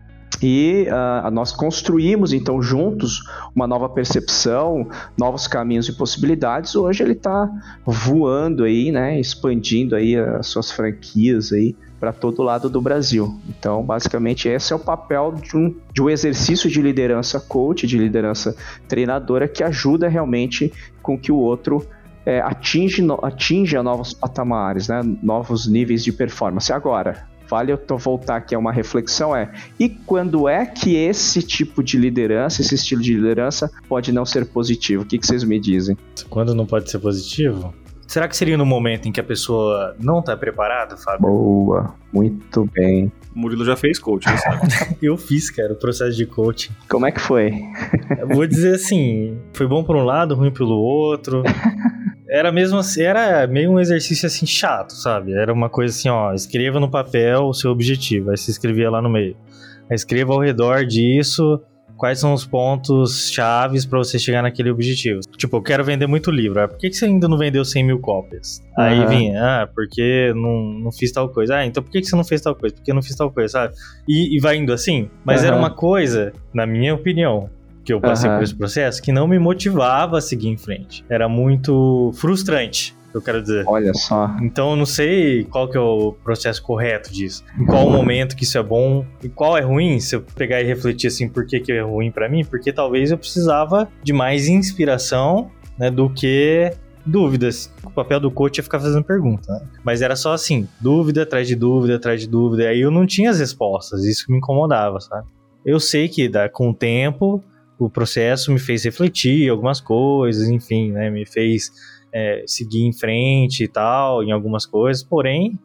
E uh, nós construímos então juntos uma nova percepção, novos caminhos e possibilidades. Hoje ele está voando aí, né, expandindo aí as suas franquias aí para todo lado do Brasil. Então, basicamente, esse é o papel de um, de um exercício de liderança coach, de liderança treinadora, que ajuda realmente com que o outro é, atinge, atinja novos patamares, né? novos níveis de performance. Agora, vale eu voltar aqui a uma reflexão é e quando é que esse tipo de liderança, esse estilo de liderança pode não ser positivo? O que, que vocês me dizem? Quando não pode ser positivo? Será que seria no momento em que a pessoa não tá preparada, Fábio? Boa, muito bem. O Murilo já fez coaching, sabe? (laughs) eu fiz, cara, o processo de coaching. Como é que foi? vou dizer assim, foi bom por um lado, ruim pelo outro. Era mesmo assim, era meio um exercício assim chato, sabe? Era uma coisa assim, ó, escreva no papel o seu objetivo, aí você escrevia lá no meio. Aí escreva ao redor disso quais são os pontos chaves para você chegar naquele objetivo. Tipo, eu quero vender muito livro. Ah, por que, que você ainda não vendeu 100 mil cópias? Uhum. Aí vinha, ah, porque não, não fiz tal coisa. Ah, então por que, que você não fez tal coisa? Porque eu não fiz tal coisa, sabe? E, e vai indo assim. Mas uhum. era uma coisa, na minha opinião, que eu passei uhum. por esse processo, que não me motivava a seguir em frente. Era muito frustrante eu quero dizer. Olha só. Então eu não sei qual que é o processo correto disso. Em qual momento que isso é bom e qual é ruim, se eu pegar e refletir assim, por que, que é ruim para mim? Porque talvez eu precisava de mais inspiração né, do que dúvidas. O papel do coach é ficar fazendo pergunta, né? Mas era só assim, dúvida atrás de dúvida atrás de dúvida. E aí eu não tinha as respostas, isso me incomodava, sabe? Eu sei que dá, com o tempo o processo me fez refletir algumas coisas, enfim, né? Me fez é, seguir em frente e tal, em algumas coisas, porém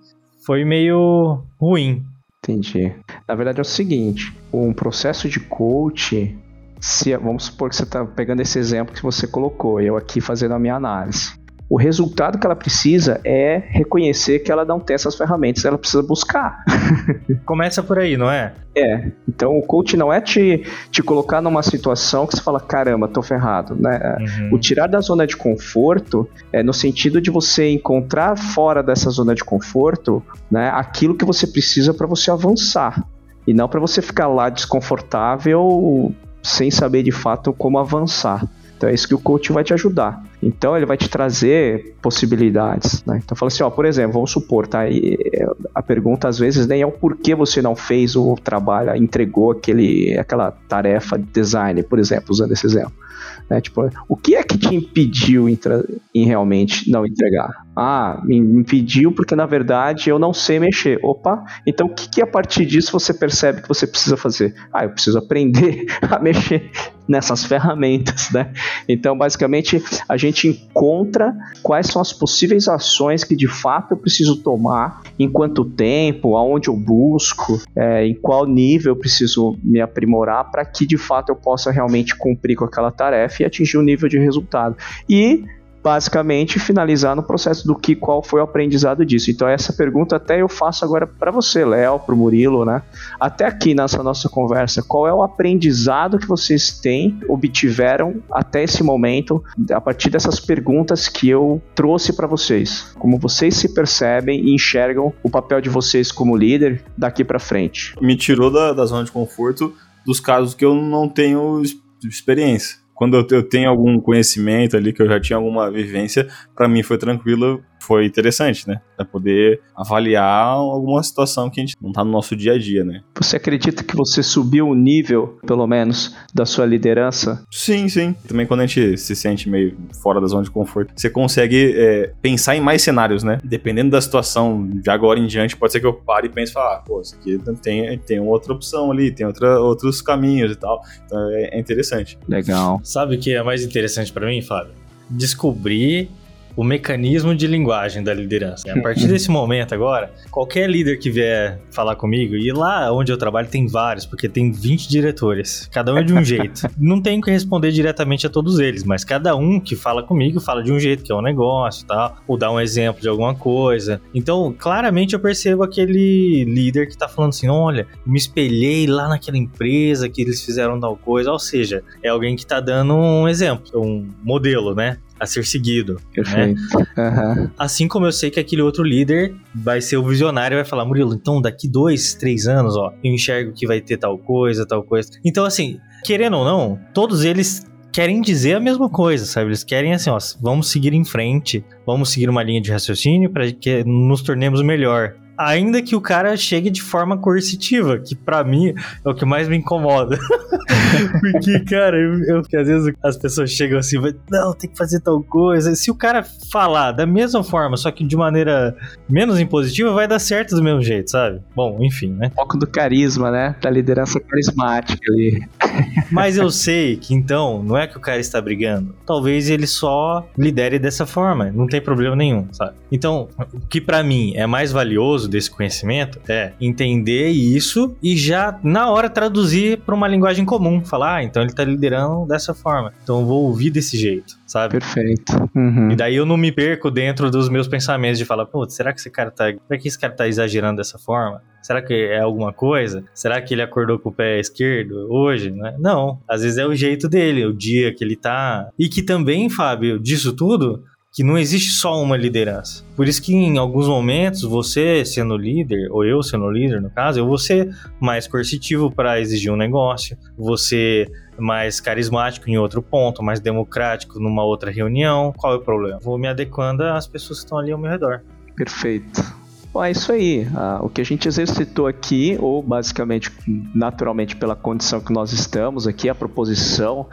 foi meio ruim. Entendi. Na verdade é o seguinte, um processo de coach, se, vamos supor que você está pegando esse exemplo que você colocou, eu aqui fazendo a minha análise. O resultado que ela precisa é reconhecer que ela não tem essas ferramentas, ela precisa buscar. (laughs) Começa por aí, não é? É. Então o coach não é te, te colocar numa situação que você fala, caramba, tô ferrado. Né? Uhum. O tirar da zona de conforto é no sentido de você encontrar fora dessa zona de conforto né, aquilo que você precisa para você avançar. E não para você ficar lá desconfortável sem saber de fato como avançar. Então é isso que o coach vai te ajudar. Então ele vai te trazer possibilidades. Né? Então fala assim, ó, por exemplo, vamos supor, tá? E a pergunta às vezes nem é o porquê você não fez o trabalho, entregou aquele, aquela tarefa de design, por exemplo, usando esse exemplo. Né? Tipo, o que é que te impediu em, em realmente não entregar? Ah, me impediu porque na verdade eu não sei mexer. Opa, então o que, que a partir disso você percebe que você precisa fazer? Ah, eu preciso aprender (laughs) a mexer nessas ferramentas, né? Então, basicamente, a gente encontra quais são as possíveis ações que de fato eu preciso tomar, em quanto tempo, aonde eu busco, é, em qual nível eu preciso me aprimorar para que de fato eu possa realmente cumprir com aquela tarefa e atingir o nível de resultado. E basicamente finalizar no processo do que qual foi o aprendizado disso. Então essa pergunta até eu faço agora para você, Léo, para o Murilo, né? Até aqui nessa nossa conversa, qual é o aprendizado que vocês têm, obtiveram até esse momento a partir dessas perguntas que eu trouxe para vocês? Como vocês se percebem e enxergam o papel de vocês como líder daqui para frente? Me tirou da, da zona de conforto dos casos que eu não tenho experiência quando eu, tenho algum conhecimento ali, que eu já tinha alguma vivência, para mim foi tranquilo, foi interessante, né? Pra poder avaliar alguma situação que a gente não tá no nosso dia a dia, né? Você acredita que você subiu o nível, pelo menos, da sua liderança? Sim, sim. Também quando a gente se sente meio fora da zona de conforto, você consegue é, pensar em mais cenários, né? Dependendo da situação, de agora em diante, pode ser que eu pare e pense e fale, ah, pô, isso aqui tem, tem outra opção ali, tem outra, outros caminhos e tal. Então é, é interessante. Legal. Sabe o que é mais interessante para mim, Fábio? Descobrir o mecanismo de linguagem da liderança. E a partir desse momento agora, qualquer líder que vier falar comigo, e lá onde eu trabalho tem vários, porque tem 20 diretores, cada um é de um jeito. (laughs) Não tenho que responder diretamente a todos eles, mas cada um que fala comigo fala de um jeito, que é um negócio e tal, ou dá um exemplo de alguma coisa. Então, claramente eu percebo aquele líder que tá falando assim: olha, me espelhei lá naquela empresa que eles fizeram tal coisa, ou seja, é alguém que tá dando um exemplo, um modelo, né? A ser seguido. Né? Perfeito. Né? Uhum. Assim como eu sei que aquele outro líder vai ser o visionário e vai falar, Murilo, então daqui dois, três anos, ó, eu enxergo que vai ter tal coisa, tal coisa. Então, assim, querendo ou não, todos eles querem dizer a mesma coisa, sabe? Eles querem assim, ó, vamos seguir em frente, vamos seguir uma linha de raciocínio para que nos tornemos melhor ainda que o cara chegue de forma coercitiva, que para mim é o que mais me incomoda. (laughs) Porque, cara, eu, eu que às vezes as pessoas chegam assim, não, tem que fazer tal coisa. Se o cara falar da mesma forma, só que de maneira menos impositiva, vai dar certo do mesmo jeito, sabe? Bom, enfim, né? Pouco do carisma, né? Da liderança carismática ali. Mas eu sei que então, não é que o cara está brigando. Talvez ele só lidere dessa forma, não tem problema nenhum, sabe? Então, o que para mim é mais valioso desse conhecimento é entender isso e já na hora traduzir para uma linguagem comum. Falar, ah, então ele está liderando dessa forma. Então eu vou ouvir desse jeito, sabe? Perfeito. Uhum. E daí eu não me perco dentro dos meus pensamentos de falar, putz, será que esse cara tá. Será que esse cara tá exagerando dessa forma? Será que é alguma coisa? Será que ele acordou com o pé esquerdo hoje? Né? Não. Às vezes é o jeito dele, o dia que ele tá. E que também, Fábio, disso tudo, que não existe só uma liderança. Por isso que em alguns momentos você sendo líder, ou eu sendo líder no caso, eu vou ser mais coercitivo para exigir um negócio, você mais carismático em outro ponto, mais democrático numa outra reunião. Qual é o problema? Vou me adequando às pessoas que estão ali ao meu redor. Perfeito. Bom, é isso aí. Ah, o que a gente exercitou aqui, ou basicamente, naturalmente, pela condição que nós estamos aqui, a proposição,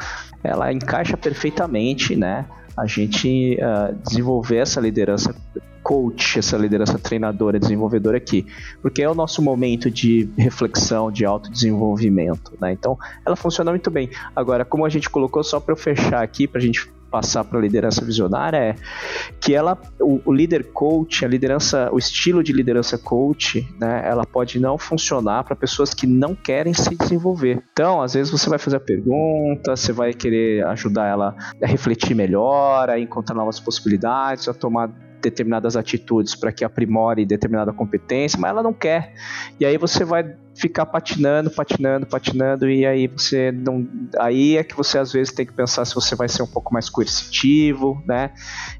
ela encaixa perfeitamente, né? A gente uh, desenvolver essa liderança coach, essa liderança treinadora, desenvolvedora aqui, porque é o nosso momento de reflexão, de autodesenvolvimento, né? Então, ela funciona muito bem. Agora, como a gente colocou só para eu fechar aqui, para a gente passar para a liderança visionária é que ela, o, o, líder coach, a liderança, o estilo de liderança coach, né, ela pode não funcionar para pessoas que não querem se desenvolver. Então, às vezes você vai fazer a pergunta, você vai querer ajudar ela a refletir melhor, a encontrar novas possibilidades, a tomar determinadas atitudes para que aprimore determinada competência, mas ela não quer. E aí você vai ficar patinando, patinando, patinando e aí você não, aí é que você às vezes tem que pensar se você vai ser um pouco mais coercitivo, né?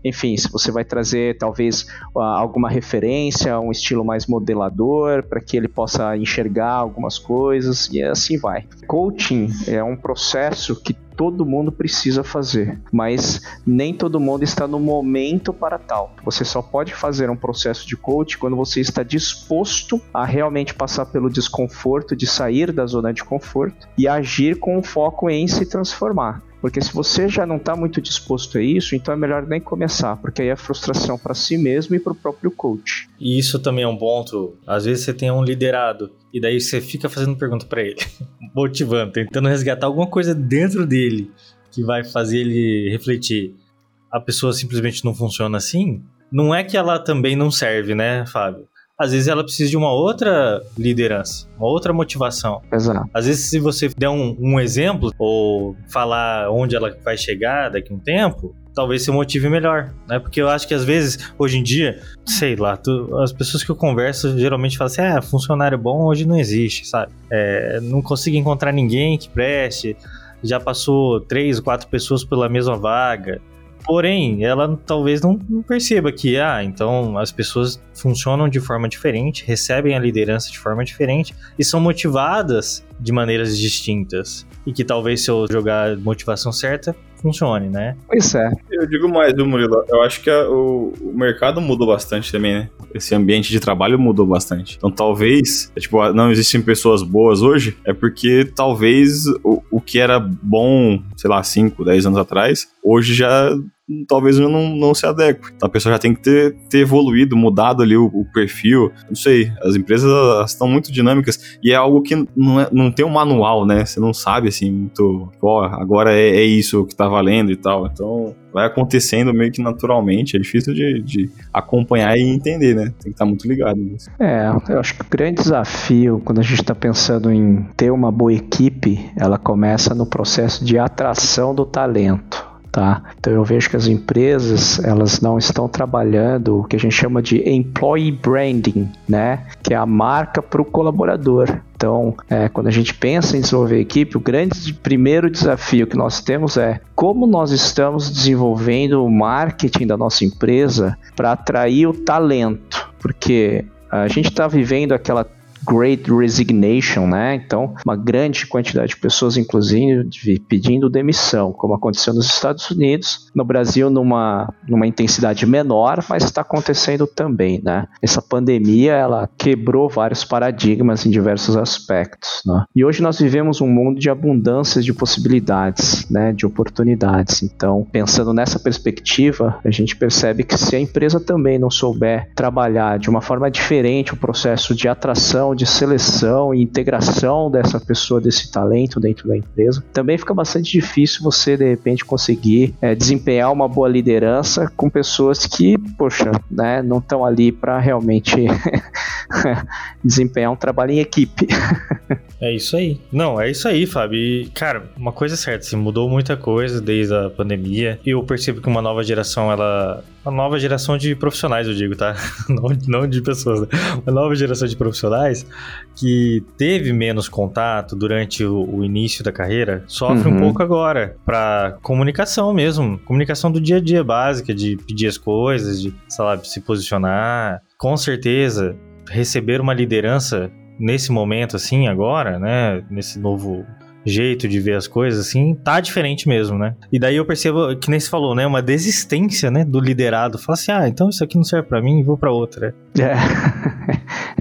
Enfim, se você vai trazer talvez alguma referência, um estilo mais modelador para que ele possa enxergar algumas coisas e assim vai. Coaching é um processo que todo mundo precisa fazer, mas nem todo mundo está no momento para tal. Você só pode fazer um processo de coach quando você está disposto a realmente passar pelo desconforto conforto, de sair da zona de conforto e agir com foco em se transformar. Porque se você já não está muito disposto a isso, então é melhor nem começar, porque aí é frustração para si mesmo e para o próprio coach. E isso também é um ponto. Às vezes você tem um liderado e daí você fica fazendo pergunta para ele, (laughs) motivando, tentando resgatar alguma coisa dentro dele que vai fazer ele refletir. A pessoa simplesmente não funciona assim. Não é que ela também não serve, né, Fábio? Às vezes ela precisa de uma outra liderança, uma outra motivação. Exato. Às vezes, se você der um, um exemplo ou falar onde ela vai chegar daqui a um tempo, talvez se motive melhor, né? Porque eu acho que às vezes, hoje em dia, sei lá, tu, as pessoas que eu converso geralmente falam assim: ah, funcionário bom hoje não existe, sabe? É, não consigo encontrar ninguém que preste, já passou três, quatro pessoas pela mesma vaga. Porém, ela talvez não, não perceba que, ah, então as pessoas funcionam de forma diferente, recebem a liderança de forma diferente e são motivadas de maneiras distintas. E que talvez se eu jogar motivação certa, funcione, né? Pois é. Eu digo mais, do Murilo. Eu acho que a, o, o, mercado mudou bastante também, né? Esse ambiente de trabalho mudou bastante. Então talvez, é, tipo, não existem pessoas boas hoje, é porque talvez o, o que era bom, sei lá, 5, 10 anos atrás, hoje já talvez eu não, não se adeque. A pessoa já tem que ter, ter evoluído, mudado ali o, o perfil. Não sei, as empresas estão muito dinâmicas e é algo que não, é, não tem um manual, né? Você não sabe assim muito, ó, agora é, é isso que tá valendo e tal. Então vai acontecendo meio que naturalmente. É difícil de, de acompanhar e entender, né? Tem que estar muito ligado nisso. É, eu acho que o grande desafio quando a gente está pensando em ter uma boa equipe, ela começa no processo de atração do talento. Tá? Então eu vejo que as empresas elas não estão trabalhando o que a gente chama de employee branding, né? Que é a marca para o colaborador. Então, é, quando a gente pensa em desenvolver equipe, o grande primeiro desafio que nós temos é como nós estamos desenvolvendo o marketing da nossa empresa para atrair o talento, porque a gente está vivendo aquela Great Resignation, né? Então, uma grande quantidade de pessoas, inclusive, pedindo demissão, como aconteceu nos Estados Unidos, no Brasil numa, numa intensidade menor, mas está acontecendo também, né? Essa pandemia, ela quebrou vários paradigmas em diversos aspectos, né? E hoje nós vivemos um mundo de abundância de possibilidades, né? De oportunidades. Então, pensando nessa perspectiva, a gente percebe que se a empresa também não souber trabalhar de uma forma diferente o processo de atração de seleção e integração dessa pessoa, desse talento dentro da empresa, também fica bastante difícil você, de repente, conseguir é, desempenhar uma boa liderança com pessoas que, poxa, né, não estão ali para realmente (laughs) desempenhar um trabalho em equipe. (laughs) É isso aí. Não, é isso aí, Fábio. E, cara, uma coisa é certa, assim, mudou muita coisa desde a pandemia. Eu percebo que uma nova geração, ela. Uma nova geração de profissionais, eu digo, tá? (laughs) Não, não de pessoas, né? Uma nova geração de profissionais que teve menos contato durante o, o início da carreira, sofre uhum. um pouco agora. Pra comunicação mesmo. Comunicação do dia a dia básica, de pedir as coisas, de, sabe, se posicionar. Com certeza, receber uma liderança nesse momento, assim, agora, né? Nesse novo jeito de ver as coisas, assim, tá diferente mesmo, né? E daí eu percebo, que nem se falou, né? Uma desistência, né? Do liderado. Fala assim, ah, então isso aqui não serve para mim, vou para outra. É.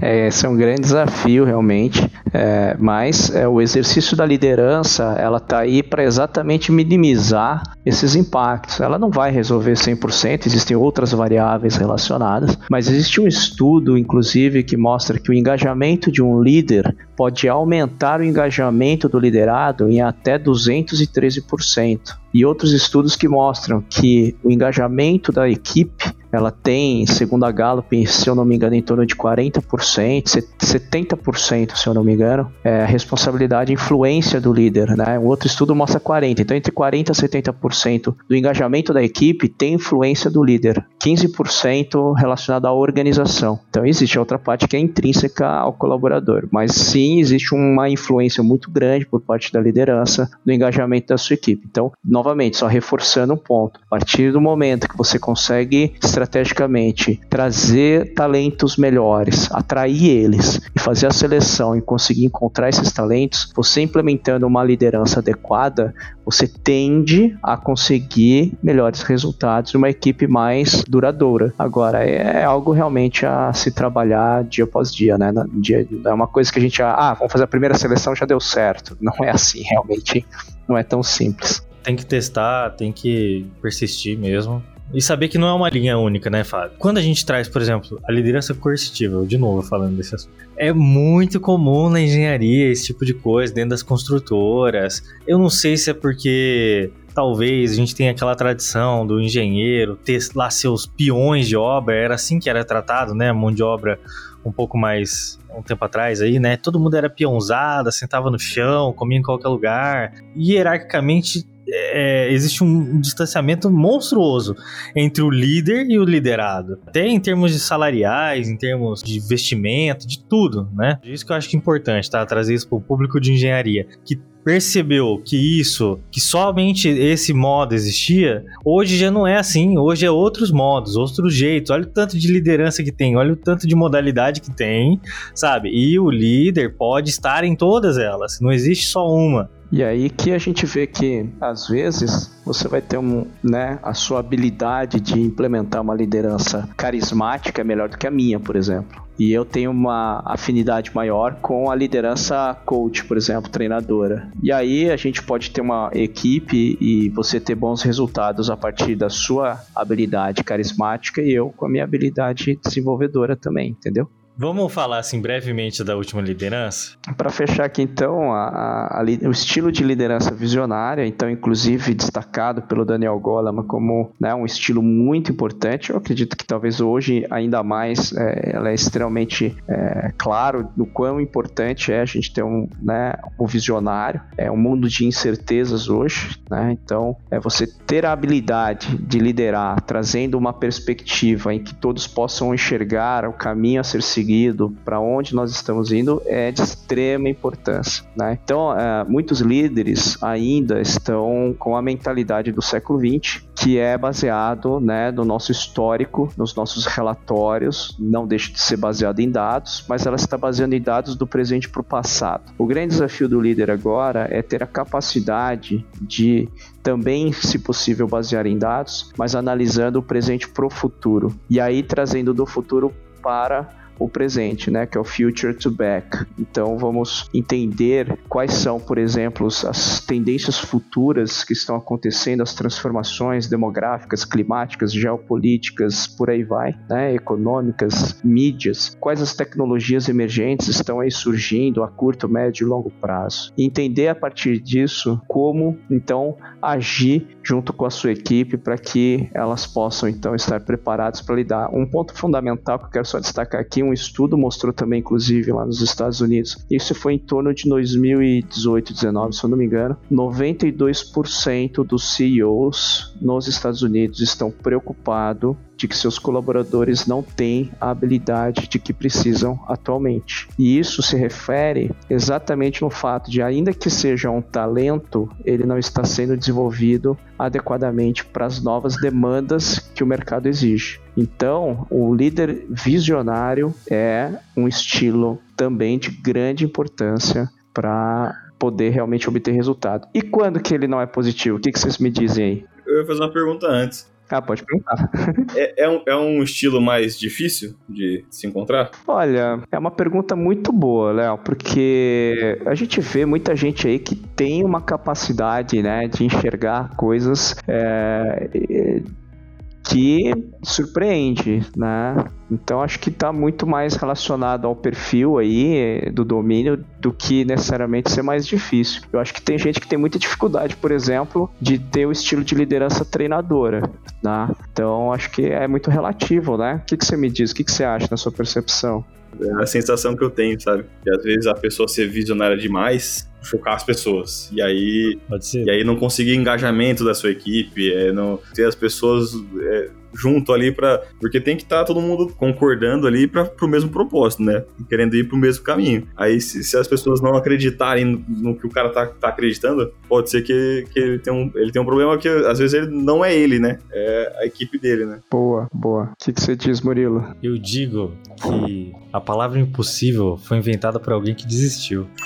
(laughs) é, esse é um grande desafio, realmente. É, mas é, o exercício da liderança, ela tá aí para exatamente minimizar esses impactos. Ela não vai resolver 100%, existem outras variáveis relacionadas, mas existe um estudo, inclusive, que mostra que o engajamento de um líder pode aumentar o engajamento do liderado em até 213%. E outros estudos que mostram que o engajamento da equipe ela tem, segundo a Gallup, se eu não me engano, em torno de 40%, 70%, se eu não me engano, é a responsabilidade e influência do líder. Né? Um outro estudo mostra 40%. Então, entre 40% e 70% do engajamento da equipe tem influência do líder, 15% relacionado à organização. Então, existe outra parte que é intrínseca ao colaborador, mas sim existe uma influência muito grande por parte da liderança no engajamento da sua equipe. Então, novamente, só reforçando um ponto, a partir do momento que você consegue estrategicamente trazer talentos melhores, atrair eles e fazer a seleção e conseguir encontrar esses talentos, você implementando uma liderança adequada, você tende a conseguir melhores resultados uma equipe mais duradoura. Agora, é algo realmente a se trabalhar dia após dia, né? Dia, é uma coisa que a gente, ah, vamos fazer a primeira seleção, já deu certo. (laughs) Não é assim, realmente não é tão simples. Tem que testar, tem que persistir mesmo. E saber que não é uma linha única, né, Fábio? Quando a gente traz, por exemplo, a liderança coercitiva, de novo falando desse assunto, é muito comum na engenharia esse tipo de coisa, dentro das construtoras. Eu não sei se é porque talvez a gente tenha aquela tradição do engenheiro ter lá seus peões de obra, era assim que era tratado, né? Mão de obra um pouco mais um tempo atrás aí, né? Todo mundo era peãozada, sentava no chão, comia em qualquer lugar. Hierarquicamente é, existe um distanciamento monstruoso entre o líder e o liderado. Até em termos de salariais, em termos de investimento, de tudo, né? Isso que eu acho que é importante, tá? Trazer isso para o público de engenharia. Que percebeu que isso, que somente esse modo existia, hoje já não é assim. Hoje é outros modos, outros jeitos. Olha o tanto de liderança que tem, olha o tanto de modalidade que tem, sabe? E o líder pode estar em todas elas, não existe só uma. E aí que a gente vê que, às vezes, você vai ter um, né, a sua habilidade de implementar uma liderança carismática é melhor do que a minha, por exemplo. E eu tenho uma afinidade maior com a liderança coach, por exemplo, treinadora. E aí a gente pode ter uma equipe e você ter bons resultados a partir da sua habilidade carismática e eu com a minha habilidade desenvolvedora também, entendeu? Vamos falar assim brevemente da última liderança? Para fechar aqui então, a, a, o estilo de liderança visionária, então inclusive destacado pelo Daniel Goleman como né, um estilo muito importante. Eu acredito que talvez hoje ainda mais é, ela é extremamente é, claro do quão importante é a gente ter um, né, um visionário. É um mundo de incertezas hoje, né? Então é você ter a habilidade de liderar, trazendo uma perspectiva em que todos possam enxergar o caminho a ser seguido seguido, para onde nós estamos indo, é de extrema importância. Né? Então, é, muitos líderes ainda estão com a mentalidade do século XX, que é baseado né, no nosso histórico, nos nossos relatórios, não deixa de ser baseado em dados, mas ela está baseando em dados do presente para o passado. O grande desafio do líder agora é ter a capacidade de também, se possível, basear em dados, mas analisando o presente para o futuro. E aí trazendo do futuro para o presente, né, que é o future to back. Então vamos entender quais são, por exemplo, as tendências futuras que estão acontecendo, as transformações demográficas, climáticas, geopolíticas, por aí vai, né, econômicas, mídias, quais as tecnologias emergentes estão aí surgindo a curto, médio e longo prazo. E entender a partir disso como então agir junto com a sua equipe para que elas possam então estar preparadas para lidar. Um ponto fundamental que eu quero só destacar aqui, um estudo mostrou também, inclusive, lá nos Estados Unidos, isso foi em torno de 2018, 19, se eu não me engano, 92% dos CEOs nos Estados Unidos estão preocupados de que seus colaboradores não têm a habilidade de que precisam atualmente. E isso se refere exatamente no fato de, ainda que seja um talento, ele não está sendo desenvolvido adequadamente para as novas demandas que o mercado exige. Então, o líder visionário é um estilo também de grande importância para poder realmente obter resultado. E quando que ele não é positivo? O que, que vocês me dizem aí? Eu ia fazer uma pergunta antes. Ah, pode perguntar. (laughs) é, é, um, é um estilo mais difícil de se encontrar? Olha, é uma pergunta muito boa, Léo, porque a gente vê muita gente aí que tem uma capacidade, né, de enxergar coisas é, que surpreende, né? Então acho que está muito mais relacionado ao perfil aí do domínio do que necessariamente ser mais difícil. Eu acho que tem gente que tem muita dificuldade, por exemplo, de ter o estilo de liderança treinadora, né? Então acho que é muito relativo, né? O que, que você me diz? O que, que você acha na sua percepção? É a sensação que eu tenho, sabe? Que às vezes a pessoa ser visionária demais focar as pessoas. E aí, e aí não conseguir engajamento da sua equipe, é, não ter as pessoas é, junto ali para porque tem que estar tá todo mundo concordando ali para pro mesmo propósito, né? Querendo ir pro mesmo caminho. Aí se, se as pessoas não acreditarem no, no, que o cara tá, tá acreditando, pode ser que, que ele, tem um, ele tem um problema que às vezes ele não é ele, né? É a equipe dele, né? Boa, boa. O que, que você diz, Murilo? Eu digo que a palavra impossível foi inventada por alguém que desistiu. (laughs)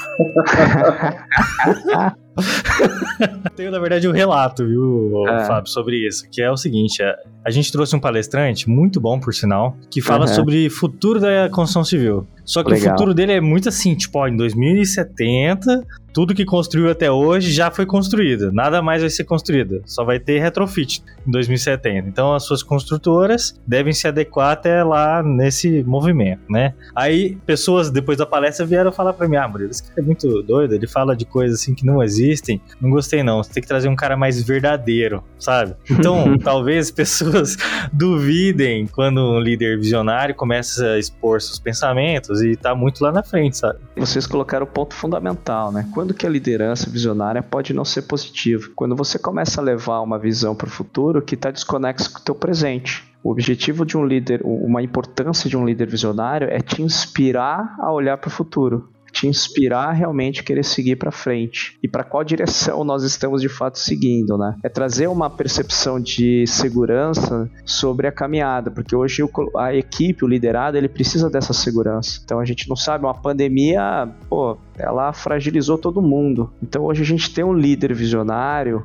(laughs) Tenho, na verdade, um relato, viu, é. Fábio, sobre isso, que é o seguinte: é, a gente trouxe um palestrante, muito bom, por sinal, que fala uhum. sobre futuro da construção civil. Só que Legal. o futuro dele é muito assim, tipo, ó, em 2070, tudo que construiu até hoje já foi construído. Nada mais vai ser construído. Só vai ter retrofit em 2070. Então as suas construtoras devem se adequar até lá nesse movimento, né? Aí pessoas depois da palestra vieram falar para mim: "Ah, Murilo, esse cara é muito doido, ele fala de coisas assim que não existem. Não gostei não. Você tem que trazer um cara mais verdadeiro, sabe? (laughs) Então, talvez pessoas (laughs) duvidem quando um líder visionário começa a expor seus pensamentos e tá muito lá na frente, sabe? Vocês colocaram o ponto fundamental, né? Quando que a liderança visionária pode não ser positiva? Quando você começa a levar uma visão para o futuro que está desconexa com o teu presente. O objetivo de um líder, uma importância de um líder visionário é te inspirar a olhar para o futuro te inspirar a realmente querer seguir para frente e para qual direção nós estamos de fato seguindo, né? É trazer uma percepção de segurança sobre a caminhada, porque hoje a equipe, o liderado, ele precisa dessa segurança. Então a gente não sabe, uma pandemia, pô, ela fragilizou todo mundo. Então hoje a gente tem um líder visionário,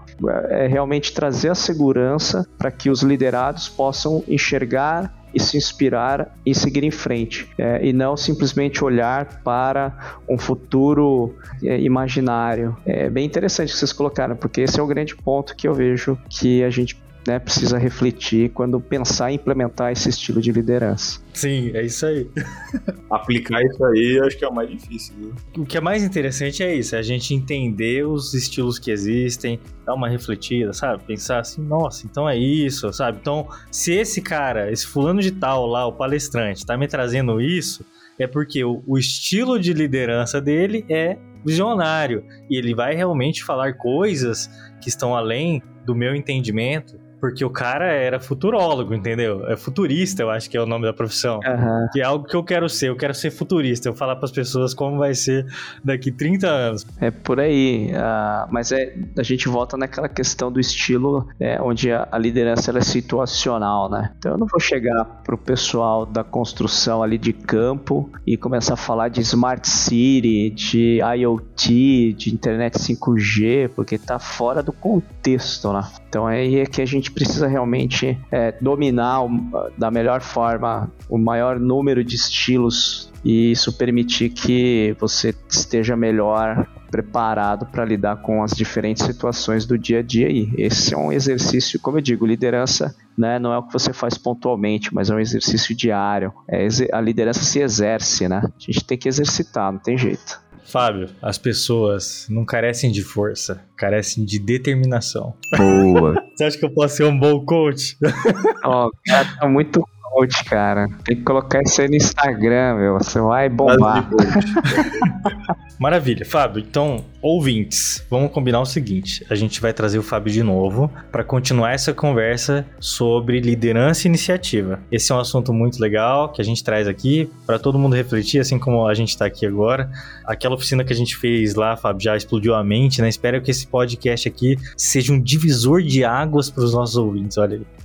é realmente trazer a segurança para que os liderados possam enxergar e se inspirar e seguir em frente, é, e não simplesmente olhar para um futuro é, imaginário. É bem interessante que vocês colocaram, porque esse é o grande ponto que eu vejo que a gente né, precisa refletir quando pensar em implementar esse estilo de liderança. Sim, é isso aí. (laughs) Aplicar isso aí acho que é o mais difícil. Viu? O que é mais interessante é isso, é a gente entender os estilos que existem, dar uma refletida, sabe? Pensar assim, nossa, então é isso, sabe? Então, se esse cara, esse fulano de tal lá, o palestrante, tá me trazendo isso, é porque o, o estilo de liderança dele é visionário e ele vai realmente falar coisas que estão além do meu entendimento porque o cara era futurólogo, entendeu? É futurista, eu acho que é o nome da profissão. Uhum. Que é algo que eu quero ser, eu quero ser futurista. Eu falar para as pessoas como vai ser daqui 30 anos. É por aí. Uh, mas é, a gente volta naquela questão do estilo, é, onde a, a liderança é situacional, né? Então eu não vou chegar pro pessoal da construção ali de campo e começar a falar de Smart City, de IoT, de internet 5G, porque tá fora do contexto, né? Então é aí é que a gente precisa realmente é, dominar o, da melhor forma o maior número de estilos e isso permitir que você esteja melhor preparado para lidar com as diferentes situações do dia a dia. Esse é um exercício, como eu digo, liderança né, não é o que você faz pontualmente, mas é um exercício diário. É, a liderança se exerce, né? A gente tem que exercitar, não tem jeito. Fábio, as pessoas não carecem de força, carecem de determinação. Boa. (laughs) Você acha que eu posso ser um bom coach? Ó, oh, cara, tá muito coach, cara. Tem que colocar isso aí no Instagram, meu. Você vai bombar. (laughs) Maravilha, Fábio. Então, ouvintes, vamos combinar o seguinte: a gente vai trazer o Fábio de novo para continuar essa conversa sobre liderança e iniciativa. Esse é um assunto muito legal que a gente traz aqui para todo mundo refletir, assim como a gente está aqui agora. Aquela oficina que a gente fez lá, Fábio, já explodiu a mente, né? Espero que esse podcast aqui seja um divisor de águas para os nossos ouvintes. Olha aí.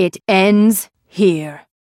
It ends here.